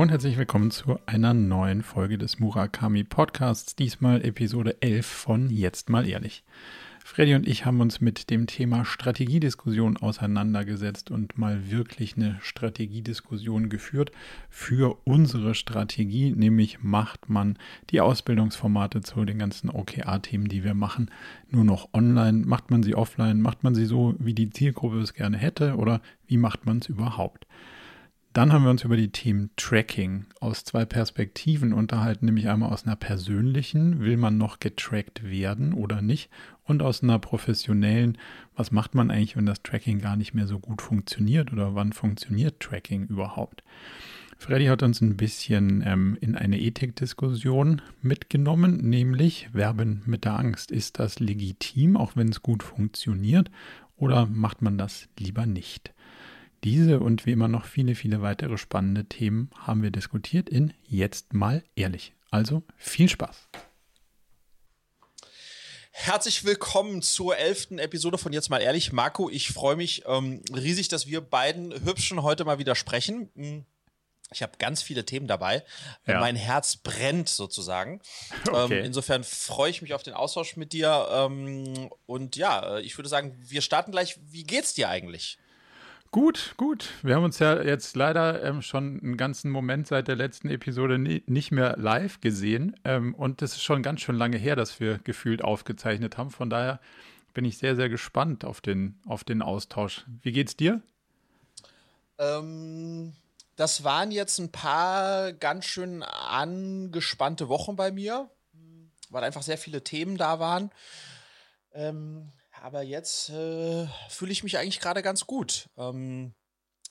Und herzlich willkommen zu einer neuen Folge des Murakami Podcasts, diesmal Episode 11 von Jetzt mal ehrlich. Freddy und ich haben uns mit dem Thema Strategiediskussion auseinandergesetzt und mal wirklich eine Strategiediskussion geführt für unsere Strategie, nämlich macht man die Ausbildungsformate zu den ganzen OKR-Themen, die wir machen, nur noch online, macht man sie offline, macht man sie so, wie die Zielgruppe es gerne hätte oder wie macht man es überhaupt? Dann haben wir uns über die Themen Tracking aus zwei Perspektiven unterhalten, nämlich einmal aus einer persönlichen, will man noch getrackt werden oder nicht, und aus einer professionellen, was macht man eigentlich, wenn das Tracking gar nicht mehr so gut funktioniert oder wann funktioniert Tracking überhaupt. Freddy hat uns ein bisschen ähm, in eine Ethikdiskussion mitgenommen, nämlich Werben mit der Angst. Ist das legitim, auch wenn es gut funktioniert, oder macht man das lieber nicht? Diese und wie immer noch viele, viele weitere spannende Themen haben wir diskutiert in Jetzt mal ehrlich. Also viel Spaß. Herzlich willkommen zur elften Episode von Jetzt mal ehrlich. Marco, ich freue mich ähm, riesig, dass wir beiden Hübschen heute mal wieder sprechen. Hm, ich habe ganz viele Themen dabei. Ja. Mein Herz brennt sozusagen. Okay. Ähm, insofern freue ich mich auf den Austausch mit dir. Ähm, und ja, äh, ich würde sagen, wir starten gleich. Wie geht's dir eigentlich? Gut, gut. Wir haben uns ja jetzt leider ähm, schon einen ganzen Moment seit der letzten Episode nie, nicht mehr live gesehen. Ähm, und das ist schon ganz schön lange her, dass wir gefühlt aufgezeichnet haben. Von daher bin ich sehr, sehr gespannt auf den, auf den Austausch. Wie geht's dir? Ähm, das waren jetzt ein paar ganz schön angespannte Wochen bei mir, weil einfach sehr viele Themen da waren. Ähm, aber jetzt äh, fühle ich mich eigentlich gerade ganz gut. Ähm,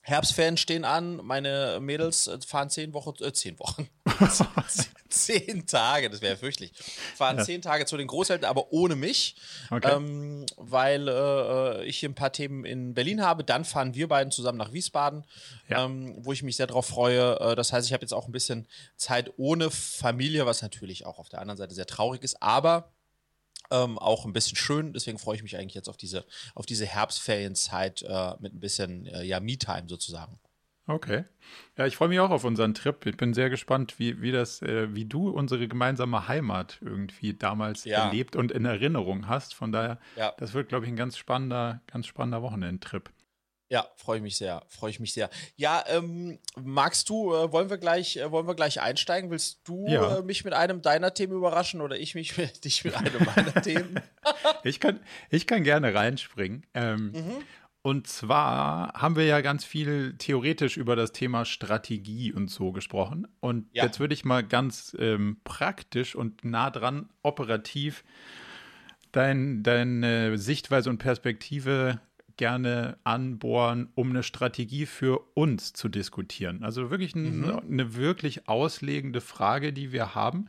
Herbstferien stehen an, meine Mädels äh, fahren zehn Wochen, äh, zehn Wochen, zehn Tage, das wäre fürchtlich, fahren ja. zehn Tage zu den Großeltern, aber ohne mich, okay. ähm, weil äh, ich hier ein paar Themen in Berlin habe. Dann fahren wir beiden zusammen nach Wiesbaden, ja. ähm, wo ich mich sehr darauf freue. Äh, das heißt, ich habe jetzt auch ein bisschen Zeit ohne Familie, was natürlich auch auf der anderen Seite sehr traurig ist, aber ähm, auch ein bisschen schön. Deswegen freue ich mich eigentlich jetzt auf diese, auf diese Herbstferienzeit äh, mit ein bisschen äh, ja, Me-Time sozusagen. Okay. Ja, ich freue mich auch auf unseren Trip. Ich bin sehr gespannt, wie, wie das, äh, wie du unsere gemeinsame Heimat irgendwie damals ja. erlebt und in Erinnerung hast. Von daher, ja. das wird, glaube ich, ein ganz spannender, ganz spannender Wochenendtrip. Ja, freue ich mich sehr, freue ich mich sehr. Ja, ähm, magst du, äh, wollen wir gleich, äh, wollen wir gleich einsteigen? Willst du ja. äh, mich mit einem deiner Themen überraschen oder ich mich mit, dich mit einem meiner Themen? ich kann, ich kann gerne reinspringen. Ähm, mhm. Und zwar haben wir ja ganz viel theoretisch über das Thema Strategie und so gesprochen. Und ja. jetzt würde ich mal ganz ähm, praktisch und nah dran operativ dein, deine Sichtweise und Perspektive gerne anbohren, um eine Strategie für uns zu diskutieren. Also wirklich ein, mhm. eine wirklich auslegende Frage, die wir haben,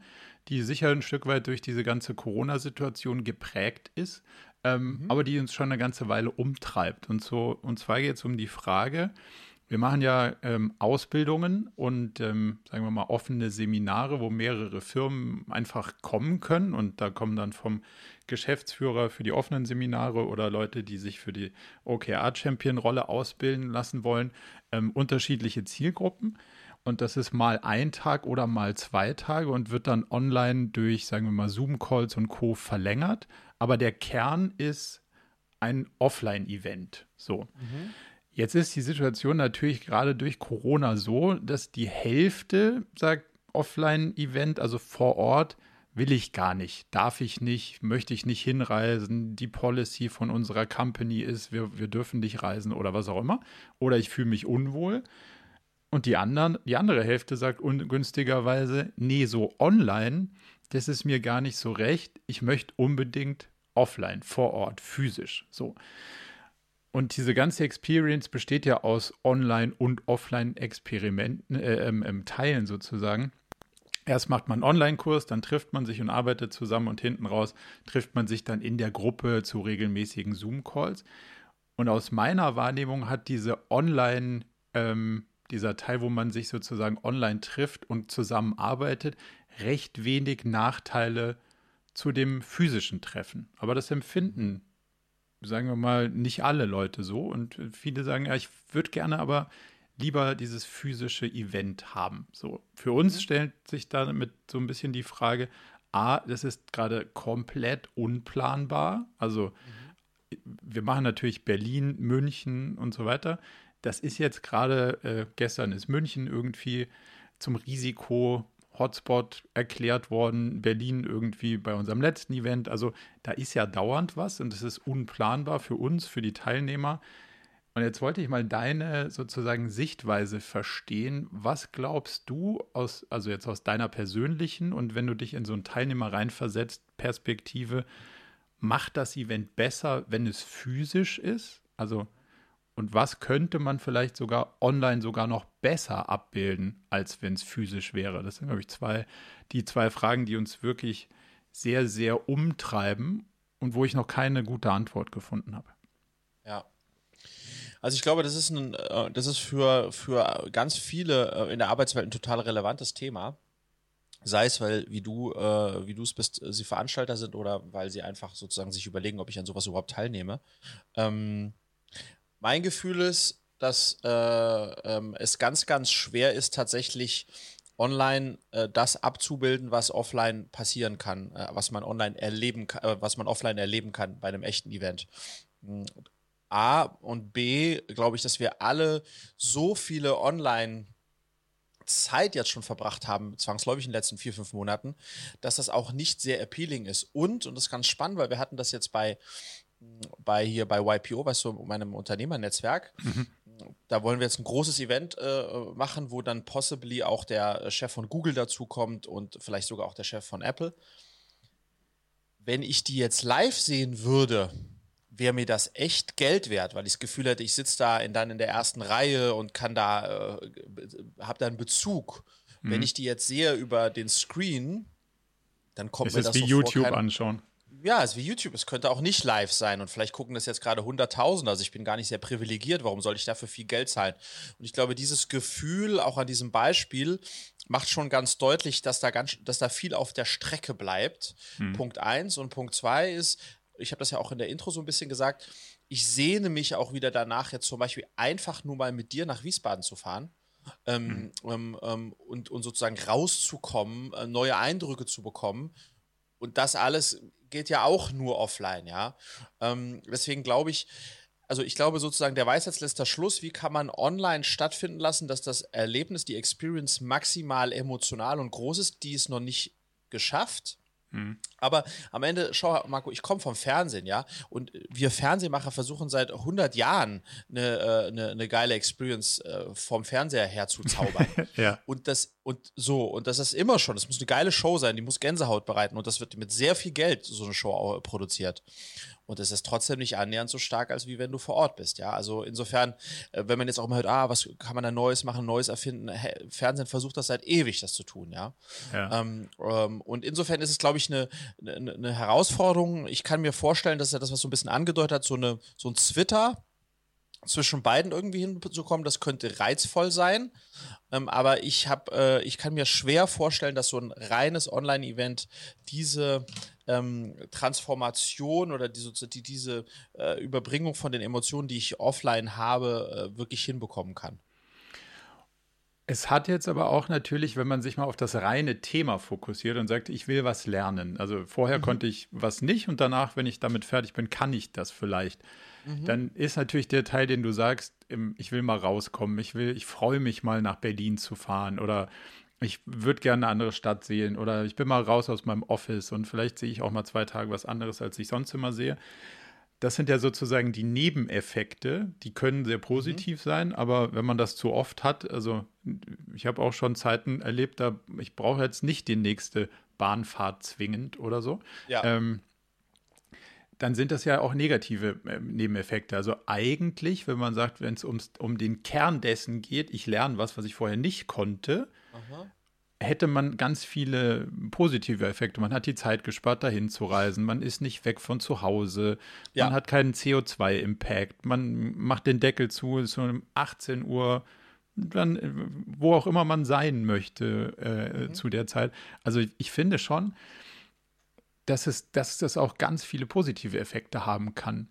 die sicher ein Stück weit durch diese ganze Corona-Situation geprägt ist, ähm, mhm. aber die uns schon eine ganze Weile umtreibt. Und so, und zwar geht es um die Frage, wir machen ja ähm, Ausbildungen und, ähm, sagen wir mal, offene Seminare, wo mehrere Firmen einfach kommen können. Und da kommen dann vom Geschäftsführer für die offenen Seminare oder Leute, die sich für die OKR-Champion-Rolle ausbilden lassen wollen, ähm, unterschiedliche Zielgruppen. Und das ist mal ein Tag oder mal zwei Tage und wird dann online durch, sagen wir mal, Zoom-Calls und Co. verlängert. Aber der Kern ist ein Offline-Event. So. Mhm. Jetzt ist die Situation natürlich gerade durch Corona so, dass die Hälfte sagt, Offline-Event, also vor Ort, will ich gar nicht, darf ich nicht, möchte ich nicht hinreisen, die Policy von unserer Company ist, wir, wir dürfen nicht reisen oder was auch immer. Oder ich fühle mich unwohl. Und die, anderen, die andere Hälfte sagt ungünstigerweise, nee, so online, das ist mir gar nicht so recht. Ich möchte unbedingt offline, vor Ort, physisch. So. Und diese ganze Experience besteht ja aus Online- und Offline-Experimenten, äh, ähm, ähm, Teilen sozusagen. Erst macht man einen Online-Kurs, dann trifft man sich und arbeitet zusammen und hinten raus trifft man sich dann in der Gruppe zu regelmäßigen Zoom-Calls. Und aus meiner Wahrnehmung hat diese Online, ähm, dieser Teil, wo man sich sozusagen online trifft und zusammenarbeitet, recht wenig Nachteile zu dem physischen Treffen. Aber das empfinden sagen wir mal, nicht alle Leute so. Und viele sagen, ja, ich würde gerne aber lieber dieses physische Event haben. So, für uns mhm. stellt sich damit so ein bisschen die Frage, A, das ist gerade komplett unplanbar. Also mhm. wir machen natürlich Berlin, München und so weiter. Das ist jetzt gerade, äh, gestern ist München irgendwie zum Risiko Hotspot erklärt worden, Berlin irgendwie bei unserem letzten Event. Also da ist ja dauernd was und es ist unplanbar für uns, für die Teilnehmer. Und jetzt wollte ich mal deine sozusagen Sichtweise verstehen. Was glaubst du aus, also jetzt aus deiner persönlichen und wenn du dich in so einen Teilnehmer reinversetzt, Perspektive, macht das Event besser, wenn es physisch ist? Also, und was könnte man vielleicht sogar online sogar noch besser abbilden, als wenn es physisch wäre? Das sind, glaube ich, zwei, die zwei Fragen, die uns wirklich sehr, sehr umtreiben und wo ich noch keine gute Antwort gefunden habe. Also ich glaube, das ist ein, äh, das ist für, für ganz viele äh, in der Arbeitswelt ein total relevantes Thema. Sei es, weil, wie du, äh, wie du es bist, sie Veranstalter sind oder weil sie einfach sozusagen sich überlegen, ob ich an sowas überhaupt teilnehme. Ähm, mein Gefühl ist, dass äh, ähm, es ganz, ganz schwer ist, tatsächlich online äh, das abzubilden, was offline passieren kann, äh, was man online erleben kann, äh, was man offline erleben kann bei einem echten Event. A und B, glaube ich, dass wir alle so viele Online- Zeit jetzt schon verbracht haben, zwangsläufig in den letzten vier, fünf Monaten, dass das auch nicht sehr appealing ist. Und, und das ist ganz spannend, weil wir hatten das jetzt bei, bei hier bei YPO, weißt du, meinem Unternehmernetzwerk. Mhm. Da wollen wir jetzt ein großes Event äh, machen, wo dann possibly auch der Chef von Google dazukommt und vielleicht sogar auch der Chef von Apple. Wenn ich die jetzt live sehen würde, wäre mir das echt Geld wert, weil ich das Gefühl hätte, ich sitze da in, dann in der ersten Reihe und kann da, äh, habe da einen Bezug. Mhm. Wenn ich die jetzt sehe über den Screen, dann kommt es mir das ist wie so YouTube vor, anschauen. Ja, es ist wie YouTube. Es könnte auch nicht live sein und vielleicht gucken das jetzt gerade 100.000. Also ich bin gar nicht sehr privilegiert. Warum soll ich dafür viel Geld zahlen? Und ich glaube, dieses Gefühl auch an diesem Beispiel macht schon ganz deutlich, dass da ganz, dass da viel auf der Strecke bleibt. Hm. Punkt eins und Punkt zwei ist, ich habe das ja auch in der Intro so ein bisschen gesagt, ich sehne mich auch wieder danach, jetzt zum Beispiel einfach nur mal mit dir nach Wiesbaden zu fahren. Ähm, mhm. ähm, ähm, und, und sozusagen rauszukommen, äh, neue Eindrücke zu bekommen. Und das alles geht ja auch nur offline, ja. Ähm, deswegen glaube ich, also ich glaube sozusagen, der Weisheitsletzter Schluss, wie kann man online stattfinden lassen, dass das Erlebnis, die Experience maximal emotional und groß ist, die ist noch nicht geschafft. Mhm. Aber am Ende, schau, Marco, ich komme vom Fernsehen, ja, und wir Fernsehmacher versuchen seit 100 Jahren eine, äh, eine, eine geile Experience äh, vom Fernseher her zu zaubern. ja. Und das, und so, und das ist immer schon, das muss eine geile Show sein, die muss Gänsehaut bereiten und das wird mit sehr viel Geld so eine Show auch produziert. Und es ist trotzdem nicht annähernd so stark, als wie wenn du vor Ort bist. Ja, also insofern, äh, wenn man jetzt auch mal hört, ah, was kann man da Neues machen, Neues erfinden, Fernsehen versucht das seit ewig, das zu tun. Ja. ja. Ähm, ähm, und insofern ist es, glaube ich, eine, eine, eine, Herausforderung. Ich kann mir vorstellen, dass er das, was so ein bisschen angedeutet hat, so, eine, so ein Twitter zwischen beiden irgendwie hinzukommen, das könnte reizvoll sein. Ähm, aber ich habe, äh, ich kann mir schwer vorstellen, dass so ein reines Online-Event diese ähm, Transformation oder diese, die, diese äh, Überbringung von den Emotionen, die ich offline habe, äh, wirklich hinbekommen kann. Es hat jetzt aber auch natürlich, wenn man sich mal auf das reine Thema fokussiert und sagt, ich will was lernen. Also vorher mhm. konnte ich was nicht und danach, wenn ich damit fertig bin, kann ich das vielleicht. Mhm. Dann ist natürlich der Teil, den du sagst, ich will mal rauskommen, ich will, ich freue mich mal nach Berlin zu fahren oder ich würde gerne eine andere Stadt sehen oder ich bin mal raus aus meinem Office und vielleicht sehe ich auch mal zwei Tage was anderes, als ich sonst immer sehe. Das sind ja sozusagen die Nebeneffekte, die können sehr positiv mhm. sein, aber wenn man das zu oft hat, also ich habe auch schon Zeiten erlebt, da ich brauche jetzt nicht die nächste Bahnfahrt zwingend oder so. Ja. Ähm, dann sind das ja auch negative äh, Nebeneffekte. Also eigentlich, wenn man sagt, wenn es um den Kern dessen geht, ich lerne was, was ich vorher nicht konnte, Aha. Hätte man ganz viele positive Effekte. Man hat die Zeit gespart, dahin zu reisen. Man ist nicht weg von zu Hause. Ja. Man hat keinen CO2-Impact. Man macht den Deckel zu, ist um 18 Uhr dann, wo auch immer man sein möchte äh, mhm. zu der Zeit. Also ich finde schon, dass es, dass das auch ganz viele positive Effekte haben kann.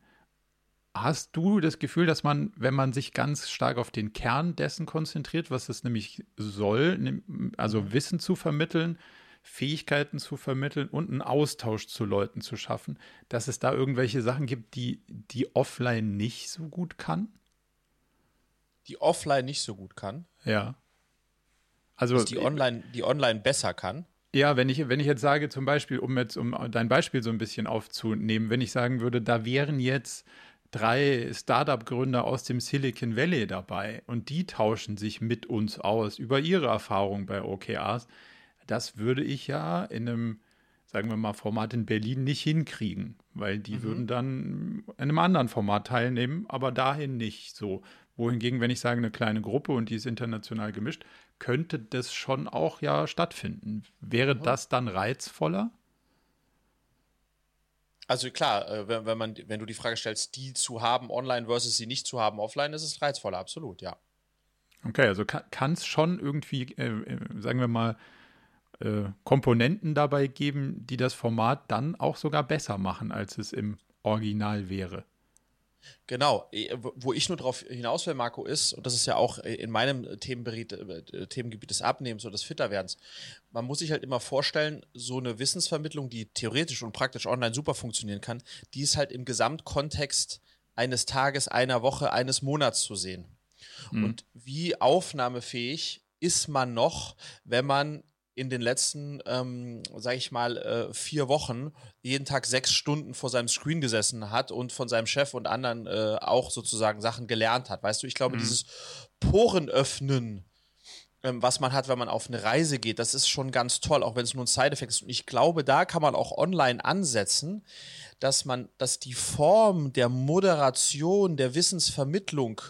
Hast du das Gefühl, dass man, wenn man sich ganz stark auf den Kern dessen konzentriert, was es nämlich soll, also mhm. Wissen zu vermitteln, Fähigkeiten zu vermitteln und einen Austausch zu Leuten zu schaffen, dass es da irgendwelche Sachen gibt, die die offline nicht so gut kann? Die offline nicht so gut kann? Ja. Also dass die online, die online besser kann? Ja, wenn ich, wenn ich jetzt sage, zum Beispiel, um jetzt um dein Beispiel so ein bisschen aufzunehmen, wenn ich sagen würde, da wären jetzt drei Startup-Gründer aus dem Silicon Valley dabei und die tauschen sich mit uns aus über ihre Erfahrungen bei OKRs, das würde ich ja in einem, sagen wir mal, Format in Berlin nicht hinkriegen, weil die mhm. würden dann in einem anderen Format teilnehmen, aber dahin nicht so. Wohingegen, wenn ich sage, eine kleine Gruppe und die ist international gemischt, könnte das schon auch ja stattfinden. Wäre mhm. das dann reizvoller? Also klar, äh, wenn, wenn, man, wenn du die Frage stellst, die zu haben online versus sie nicht zu haben offline, ist es reizvoller, absolut, ja. Okay, also kann es schon irgendwie, äh, äh, sagen wir mal, äh, Komponenten dabei geben, die das Format dann auch sogar besser machen, als es im Original wäre. Genau, äh, wo ich nur darauf hinaus will, Marco, ist, und das ist ja auch in meinem Themengebiet, äh, Themengebiet des Abnehmens oder des Fitterwerdens, man muss sich halt immer vorstellen, so eine Wissensvermittlung, die theoretisch und praktisch online super funktionieren kann, die ist halt im Gesamtkontext eines Tages, einer Woche, eines Monats zu sehen. Mhm. Und wie aufnahmefähig ist man noch, wenn man in den letzten, ähm, sage ich mal, äh, vier Wochen jeden Tag sechs Stunden vor seinem Screen gesessen hat und von seinem Chef und anderen äh, auch sozusagen Sachen gelernt hat. Weißt du, ich glaube, mhm. dieses Porenöffnen, ähm, was man hat, wenn man auf eine Reise geht, das ist schon ganz toll, auch wenn es nur ein Side-Effekt ist. Und ich glaube, da kann man auch online ansetzen, dass man, dass die Form der Moderation, der Wissensvermittlung,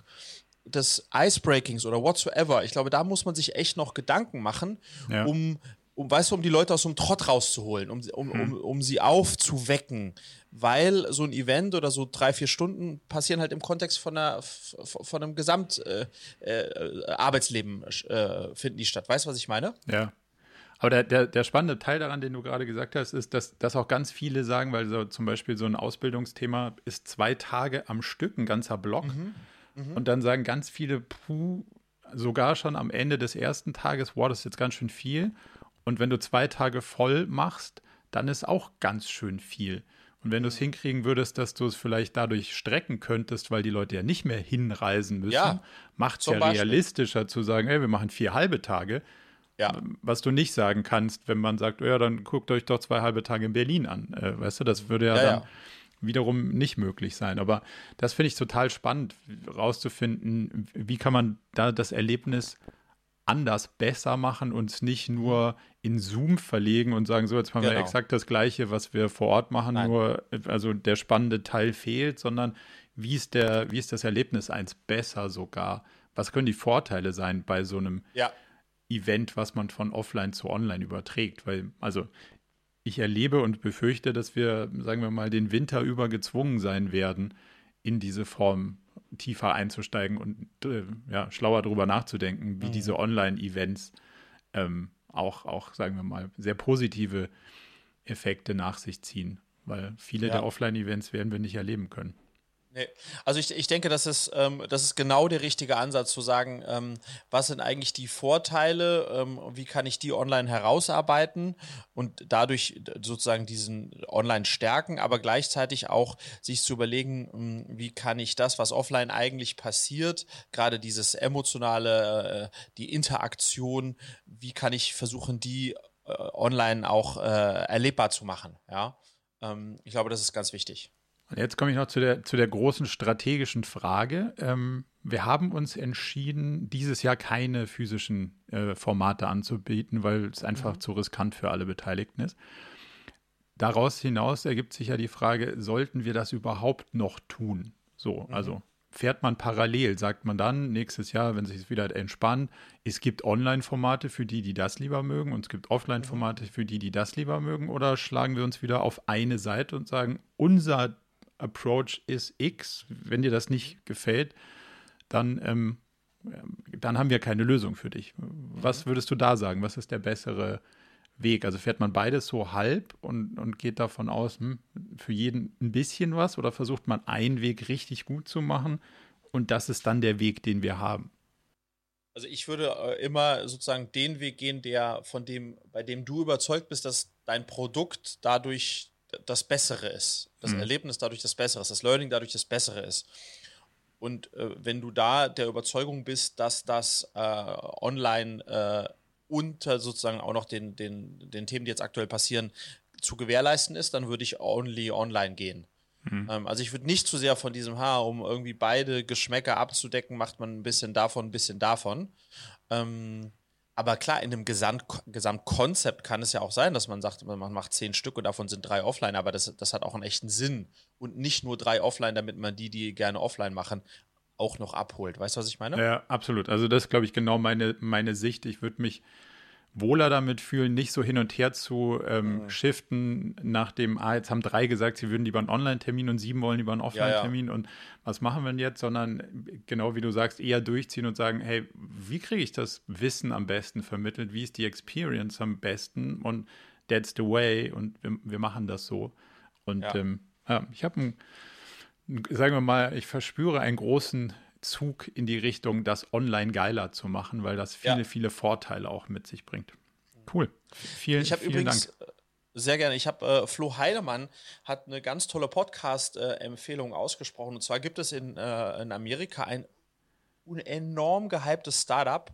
des Icebreakings oder whatsoever, ich glaube, da muss man sich echt noch Gedanken machen, ja. um, um, weißt du, um die Leute aus so einem Trott rauszuholen, um, um, hm. um, um sie aufzuwecken. Weil so ein Event oder so drei, vier Stunden passieren halt im Kontext von, einer, von einem Gesamtarbeitsleben äh, äh, finden die statt. Weißt du, was ich meine? Ja. Aber der, der, der spannende Teil daran, den du gerade gesagt hast, ist, dass, dass auch ganz viele sagen, weil so zum Beispiel so ein Ausbildungsthema ist zwei Tage am Stück, ein ganzer Block. Mhm. Mhm. Und dann sagen ganz viele, puh, sogar schon am Ende des ersten Tages, wow, das ist jetzt ganz schön viel. Und wenn du zwei Tage voll machst, dann ist auch ganz schön viel. Und wenn du es mhm. hinkriegen würdest, dass du es vielleicht dadurch strecken könntest, weil die Leute ja nicht mehr hinreisen müssen, ja, macht es ja Beispiel. realistischer zu sagen, hey, wir machen vier halbe Tage. Ja. Was du nicht sagen kannst, wenn man sagt, oh ja, dann guckt euch doch zwei halbe Tage in Berlin an. Äh, weißt du, das würde ja, ja dann ja wiederum nicht möglich sein. Aber das finde ich total spannend, rauszufinden, wie kann man da das Erlebnis anders besser machen und es nicht nur in Zoom verlegen und sagen, so, jetzt machen genau. wir exakt das Gleiche, was wir vor Ort machen, Nein. nur, also der spannende Teil fehlt, sondern wie ist der, wie ist das Erlebnis eins besser sogar? Was können die Vorteile sein bei so einem ja. Event, was man von offline zu online überträgt? Weil, also ich erlebe und befürchte, dass wir, sagen wir mal, den Winter über gezwungen sein werden, in diese Form tiefer einzusteigen und äh, ja, schlauer darüber nachzudenken, wie mhm. diese Online-Events ähm, auch, auch, sagen wir mal, sehr positive Effekte nach sich ziehen. Weil viele ja. der Offline-Events werden wir nicht erleben können. Nee. Also ich, ich denke, das ist, ähm, das ist genau der richtige Ansatz zu sagen, ähm, was sind eigentlich die Vorteile, ähm, wie kann ich die online herausarbeiten und dadurch sozusagen diesen online stärken, aber gleichzeitig auch sich zu überlegen, ähm, wie kann ich das, was offline eigentlich passiert, gerade dieses emotionale, äh, die Interaktion, wie kann ich versuchen, die äh, online auch äh, erlebbar zu machen. Ja, ähm, ich glaube, das ist ganz wichtig. Und jetzt komme ich noch zu der, zu der großen strategischen Frage. Ähm, wir haben uns entschieden, dieses Jahr keine physischen äh, Formate anzubieten, weil es einfach mhm. zu riskant für alle Beteiligten ist. Daraus hinaus ergibt sich ja die Frage, sollten wir das überhaupt noch tun? So, mhm. also fährt man parallel, sagt man dann nächstes Jahr, wenn sich es wieder entspannt, es gibt Online-Formate für die, die das lieber mögen und es gibt Offline-Formate für die, die das lieber mögen oder schlagen wir uns wieder auf eine Seite und sagen, unser Approach ist X. Wenn dir das nicht gefällt, dann, ähm, dann haben wir keine Lösung für dich. Was würdest du da sagen? Was ist der bessere Weg? Also fährt man beides so halb und, und geht davon aus, hm, für jeden ein bisschen was oder versucht man einen Weg richtig gut zu machen und das ist dann der Weg, den wir haben? Also ich würde äh, immer sozusagen den Weg gehen, der von dem, bei dem du überzeugt bist, dass dein Produkt dadurch das Bessere ist, das mhm. Erlebnis dadurch das Bessere ist, das Learning dadurch das Bessere ist. Und äh, wenn du da der Überzeugung bist, dass das äh, online äh, unter sozusagen auch noch den, den, den Themen, die jetzt aktuell passieren, zu gewährleisten ist, dann würde ich only online gehen. Mhm. Ähm, also ich würde nicht zu sehr von diesem Haar, um irgendwie beide Geschmäcker abzudecken, macht man ein bisschen davon, ein bisschen davon. Ähm, aber klar, in einem Gesamt Gesamtkonzept kann es ja auch sein, dass man sagt, man macht zehn Stück und davon sind drei offline, aber das, das hat auch einen echten Sinn. Und nicht nur drei offline, damit man die, die gerne offline machen, auch noch abholt. Weißt du, was ich meine? Ja, absolut. Also das ist, glaube ich, genau meine, meine Sicht. Ich würde mich wohler damit fühlen, nicht so hin und her zu ähm, mhm. shiften nach dem, ah, jetzt haben drei gesagt, sie würden lieber einen Online-Termin und sieben wollen lieber einen Offline-Termin ja, ja. und was machen wir denn jetzt, sondern genau wie du sagst, eher durchziehen und sagen, hey, wie kriege ich das Wissen am besten vermittelt, wie ist die Experience am besten und that's the way und wir, wir machen das so. Und ja, ähm, ich habe einen, sagen wir mal, ich verspüre einen großen Zug in die Richtung, das online geiler zu machen, weil das viele, ja. viele Vorteile auch mit sich bringt. Cool. Vielen, ich vielen übrigens, Dank. Äh, sehr gerne. Ich habe äh, Flo Heidemann hat eine ganz tolle Podcast-Empfehlung äh, ausgesprochen. Und zwar gibt es in, äh, in Amerika ein enorm gehyptes Startup,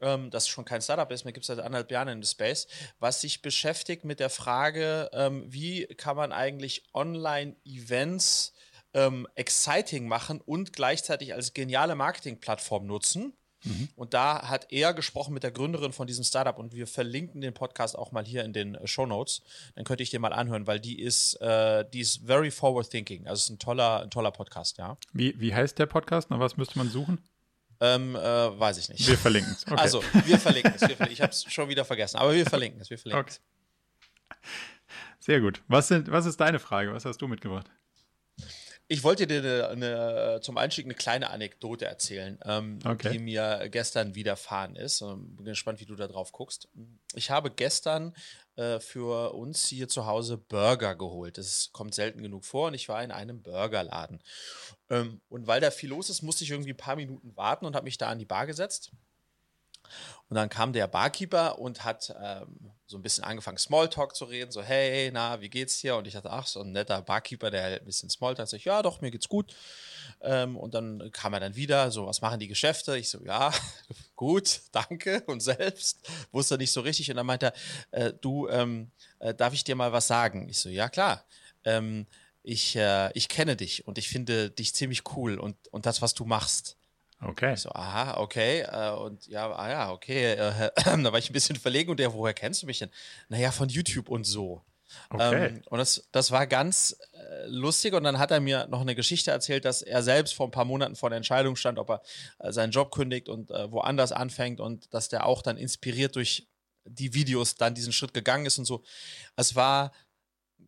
ähm, das schon kein Startup ist, mir gibt es seit anderthalb Jahren in the Space, was sich beschäftigt mit der Frage, ähm, wie kann man eigentlich Online-Events ähm, exciting machen und gleichzeitig als geniale Marketingplattform nutzen. Mhm. Und da hat er gesprochen mit der Gründerin von diesem Startup und wir verlinken den Podcast auch mal hier in den äh, Show Notes. Dann könnte ich dir mal anhören, weil die ist, äh, die ist very forward thinking. Also es ist ein toller, ein toller Podcast, ja. Wie, wie heißt der Podcast? Nach was müsste man suchen? Ähm, äh, weiß ich nicht. Wir verlinken es. Okay. Also, wir verlinken es. Ich habe es schon wieder vergessen, aber wir verlinken es. Wir verlinken okay. Sehr gut. Was, sind, was ist deine Frage? Was hast du mitgebracht? Ich wollte dir eine, eine, zum Einstieg eine kleine Anekdote erzählen, ähm, okay. die mir gestern widerfahren ist. Ähm, bin gespannt, wie du da drauf guckst. Ich habe gestern äh, für uns hier zu Hause Burger geholt. Das kommt selten genug vor und ich war in einem Burgerladen. Ähm, und weil da viel los ist, musste ich irgendwie ein paar Minuten warten und habe mich da an die Bar gesetzt. Und dann kam der Barkeeper und hat ähm, so ein bisschen angefangen, Smalltalk zu reden, so, hey, na, wie geht's dir? Und ich dachte, ach, so ein netter Barkeeper, der ein bisschen Smalltalk, sag ich, ja, doch, mir geht's gut. Ähm, und dann kam er dann wieder, so, was machen die Geschäfte? Ich so, ja, gut, danke. Und selbst wusste nicht so richtig. Und dann meinte er, äh, du, ähm, äh, darf ich dir mal was sagen? Ich so, ja, klar. Ähm, ich, äh, ich kenne dich und ich finde dich ziemlich cool und, und das, was du machst. Okay. Ich so, aha, okay. Äh, und ja, ah ja, okay. Äh, da war ich ein bisschen verlegen und der, woher kennst du mich denn? Naja, von YouTube und so. Okay. Ähm, und das, das war ganz äh, lustig. Und dann hat er mir noch eine Geschichte erzählt, dass er selbst vor ein paar Monaten vor der Entscheidung stand, ob er äh, seinen Job kündigt und äh, woanders anfängt und dass der auch dann inspiriert durch die Videos dann diesen Schritt gegangen ist und so. Es war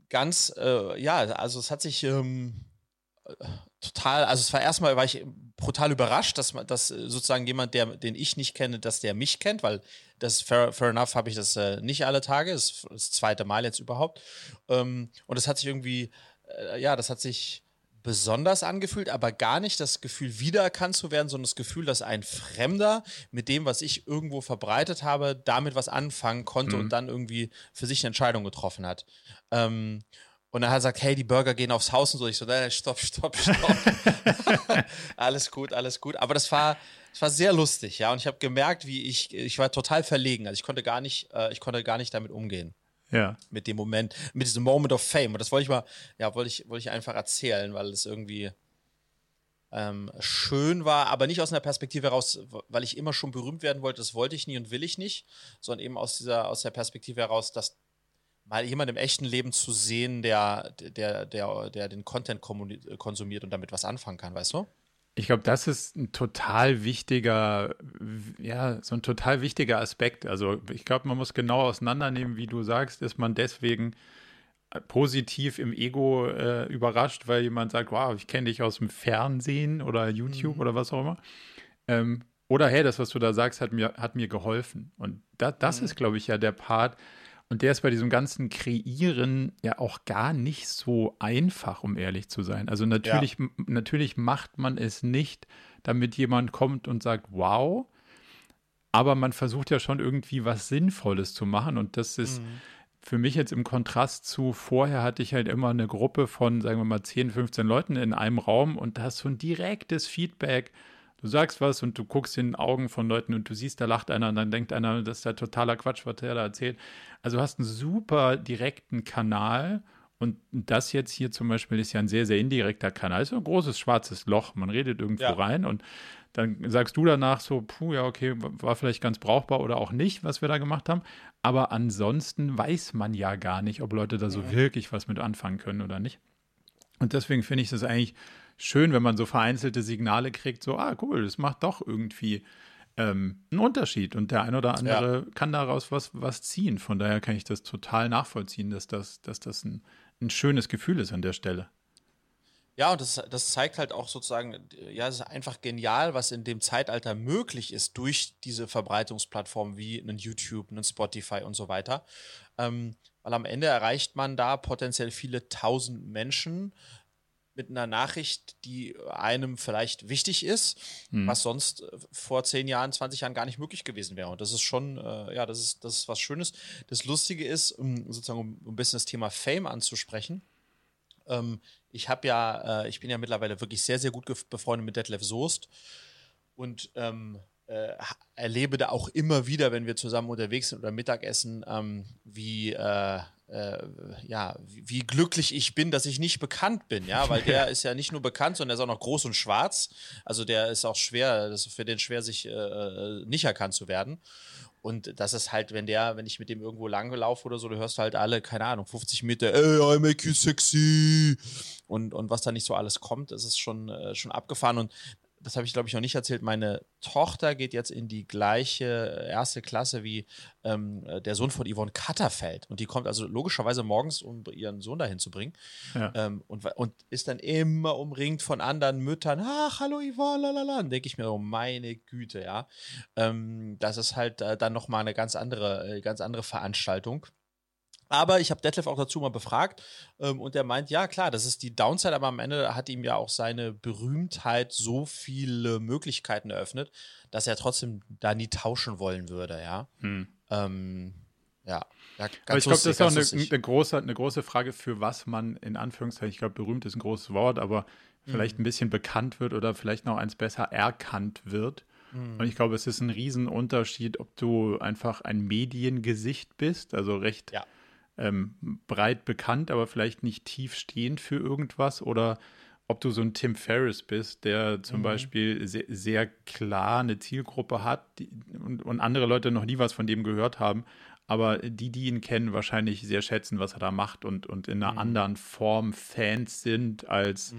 ganz, äh, ja, also es hat sich ähm, total, also es war erstmal, war ich brutal überrascht, dass man, dass äh, sozusagen jemand, der, den ich nicht kenne, dass der mich kennt, weil das fair, fair enough habe ich das äh, nicht alle Tage, das ist das zweite Mal jetzt überhaupt. Ähm, und das hat sich irgendwie, äh, ja, das hat sich besonders angefühlt, aber gar nicht das Gefühl, wiedererkannt zu werden, sondern das Gefühl, dass ein Fremder mit dem, was ich irgendwo verbreitet habe, damit was anfangen konnte mhm. und dann irgendwie für sich eine Entscheidung getroffen hat. Ähm, und dann hat er gesagt, hey, die Burger gehen aufs Haus und so. Ich so, nee, stopp, stopp, stopp. alles gut, alles gut. Aber das war, das war sehr lustig, ja. Und ich habe gemerkt, wie ich, ich war total verlegen. Also ich konnte gar nicht, äh, ich konnte gar nicht damit umgehen. Ja. Mit dem Moment, mit diesem Moment of Fame. Und das wollte ich mal, ja, wollte ich, wollte ich einfach erzählen, weil es irgendwie ähm, schön war, aber nicht aus einer Perspektive heraus, weil ich immer schon berühmt werden wollte. Das wollte ich nie und will ich nicht, sondern eben aus dieser, aus der Perspektive heraus, dass mal jemand im echten Leben zu sehen, der, der, der, der den Content konsumiert und damit was anfangen kann, weißt du? Ich glaube, das ist ein total wichtiger, ja, so ein total wichtiger Aspekt. Also ich glaube, man muss genau auseinandernehmen, wie du sagst, ist man deswegen positiv im Ego äh, überrascht, weil jemand sagt, wow, ich kenne dich aus dem Fernsehen oder YouTube mhm. oder was auch immer. Ähm, oder hey, das, was du da sagst, hat mir, hat mir geholfen. Und da, das mhm. ist, glaube ich, ja der Part, Und der ist bei diesem ganzen Kreieren ja auch gar nicht so einfach, um ehrlich zu sein. Also natürlich, ja. natürlich macht man es nicht, damit jemand kommt und sagt, wow, aber man versucht ja schon irgendwie was Sinnvolles zu machen. Und das ist mhm. für mich jetzt im Kontrast zu vorher hatte ich halt immer eine Gruppe von, sagen wir mal, 10, 15 Leuten in einem Raum und da hast du ein direktes Feedback du sagst was und du guckst in den Augen von Leuten und du siehst, da lacht einer und dann denkt einer, das ist ja totaler Quatsch, was der da erzählt. Also du hast einen super direkten Kanal und das jetzt hier zum Beispiel ist ja ein sehr, sehr indirekter Kanal. Es ist ein großes schwarzes Loch. Man redet irgendwo ja. rein und dann sagst du danach so, puh, ja, okay, war vielleicht ganz brauchbar oder auch nicht, was wir da gemacht haben. Aber ansonsten weiß man ja gar nicht, ob Leute da so mhm. wirklich was mit anfangen können oder nicht. Und deswegen finde ich das eigentlich schön, wenn man so vereinzelte Signale kriegt, so, ah, cool, das macht doch irgendwie ähm, einen Unterschied und der ein oder andere ja. kann daraus was, was ziehen. Von daher kann ich das total nachvollziehen, dass das, dass das ein, ein schönes Gefühl ist an der Stelle. Ja, und das, das zeigt halt auch sozusagen, ja, es ist einfach genial, was in dem Zeitalter möglich ist durch diese Verbreitungsplattformen wie einen YouTube, einen Spotify und so weiter. Ähm, weil am Ende erreicht man da potenziell viele tausend Menschen mit einer Nachricht, die einem vielleicht wichtig ist, hm. was sonst äh, vor zehn Jahren, 20 Jahren gar nicht möglich gewesen wäre. Und das ist schon, äh, ja, das ist, das ist was Schönes. Das Lustige ist, um sozusagen um, um ein bisschen das Thema Fame anzusprechen. Ähm, ich habe ja, äh, ich bin ja mittlerweile wirklich sehr, sehr gut befreundet mit Detlef Soest und ähm, äh, erlebe da auch immer wieder, wenn wir zusammen unterwegs sind oder Mittagessen, ähm, wie äh, ja, wie, wie, glücklich ich bin, dass ich nicht bekannt bin, ja, weil der ist ja nicht nur bekannt, sondern der ist auch noch groß und schwarz. Also der ist auch schwer, das ist für den schwer, sich äh, äh, nicht erkannt zu werden. Und das ist halt, wenn der, wenn ich mit dem irgendwo lang laufe oder so, du hörst halt alle, keine Ahnung, 50 Meter, ey, I make you sexy. Und, und was da nicht so alles kommt, das ist schon, äh, schon abgefahren. Und das habe ich glaube ich noch nicht erzählt, meine Tochter geht jetzt in die gleiche erste Klasse wie ähm, der Sohn von Yvonne Katterfeld. Und die kommt also logischerweise morgens, um ihren Sohn dahin zu bringen. Ja. Ähm, und, und ist dann immer umringt von anderen Müttern. Ach, hallo Yvonne, lalala. Dann denke ich mir, oh meine Güte, ja. Ähm, das ist halt äh, dann nochmal eine ganz andere, äh, ganz andere Veranstaltung. Aber ich habe Detlef auch dazu mal befragt ähm, und er meint, ja klar, das ist die Downside, aber am Ende hat ihm ja auch seine Berühmtheit so viele Möglichkeiten eröffnet, dass er trotzdem da nie tauschen wollen würde, ja. Hm. Ähm, ja. ja aber ich glaube, das ist auch eine, eine, große, eine große Frage, für was man in Anführungszeichen, ich glaube, berühmt ist ein großes Wort, aber vielleicht hm. ein bisschen bekannt wird oder vielleicht noch eins besser erkannt wird. Und ich glaube, es ist ein Riesenunterschied, ob du einfach ein Mediengesicht bist, also recht ja ähm, breit bekannt, aber vielleicht nicht tief stehend für irgendwas oder ob du so ein Tim Ferriss bist, der zum mhm. Beispiel sehr, sehr, klar eine Zielgruppe hat die, und, und, andere Leute noch nie was von dem gehört haben, aber die, die ihn kennen, wahrscheinlich sehr schätzen, was er da macht und, und in einer mhm. anderen Form Fans sind als, mhm.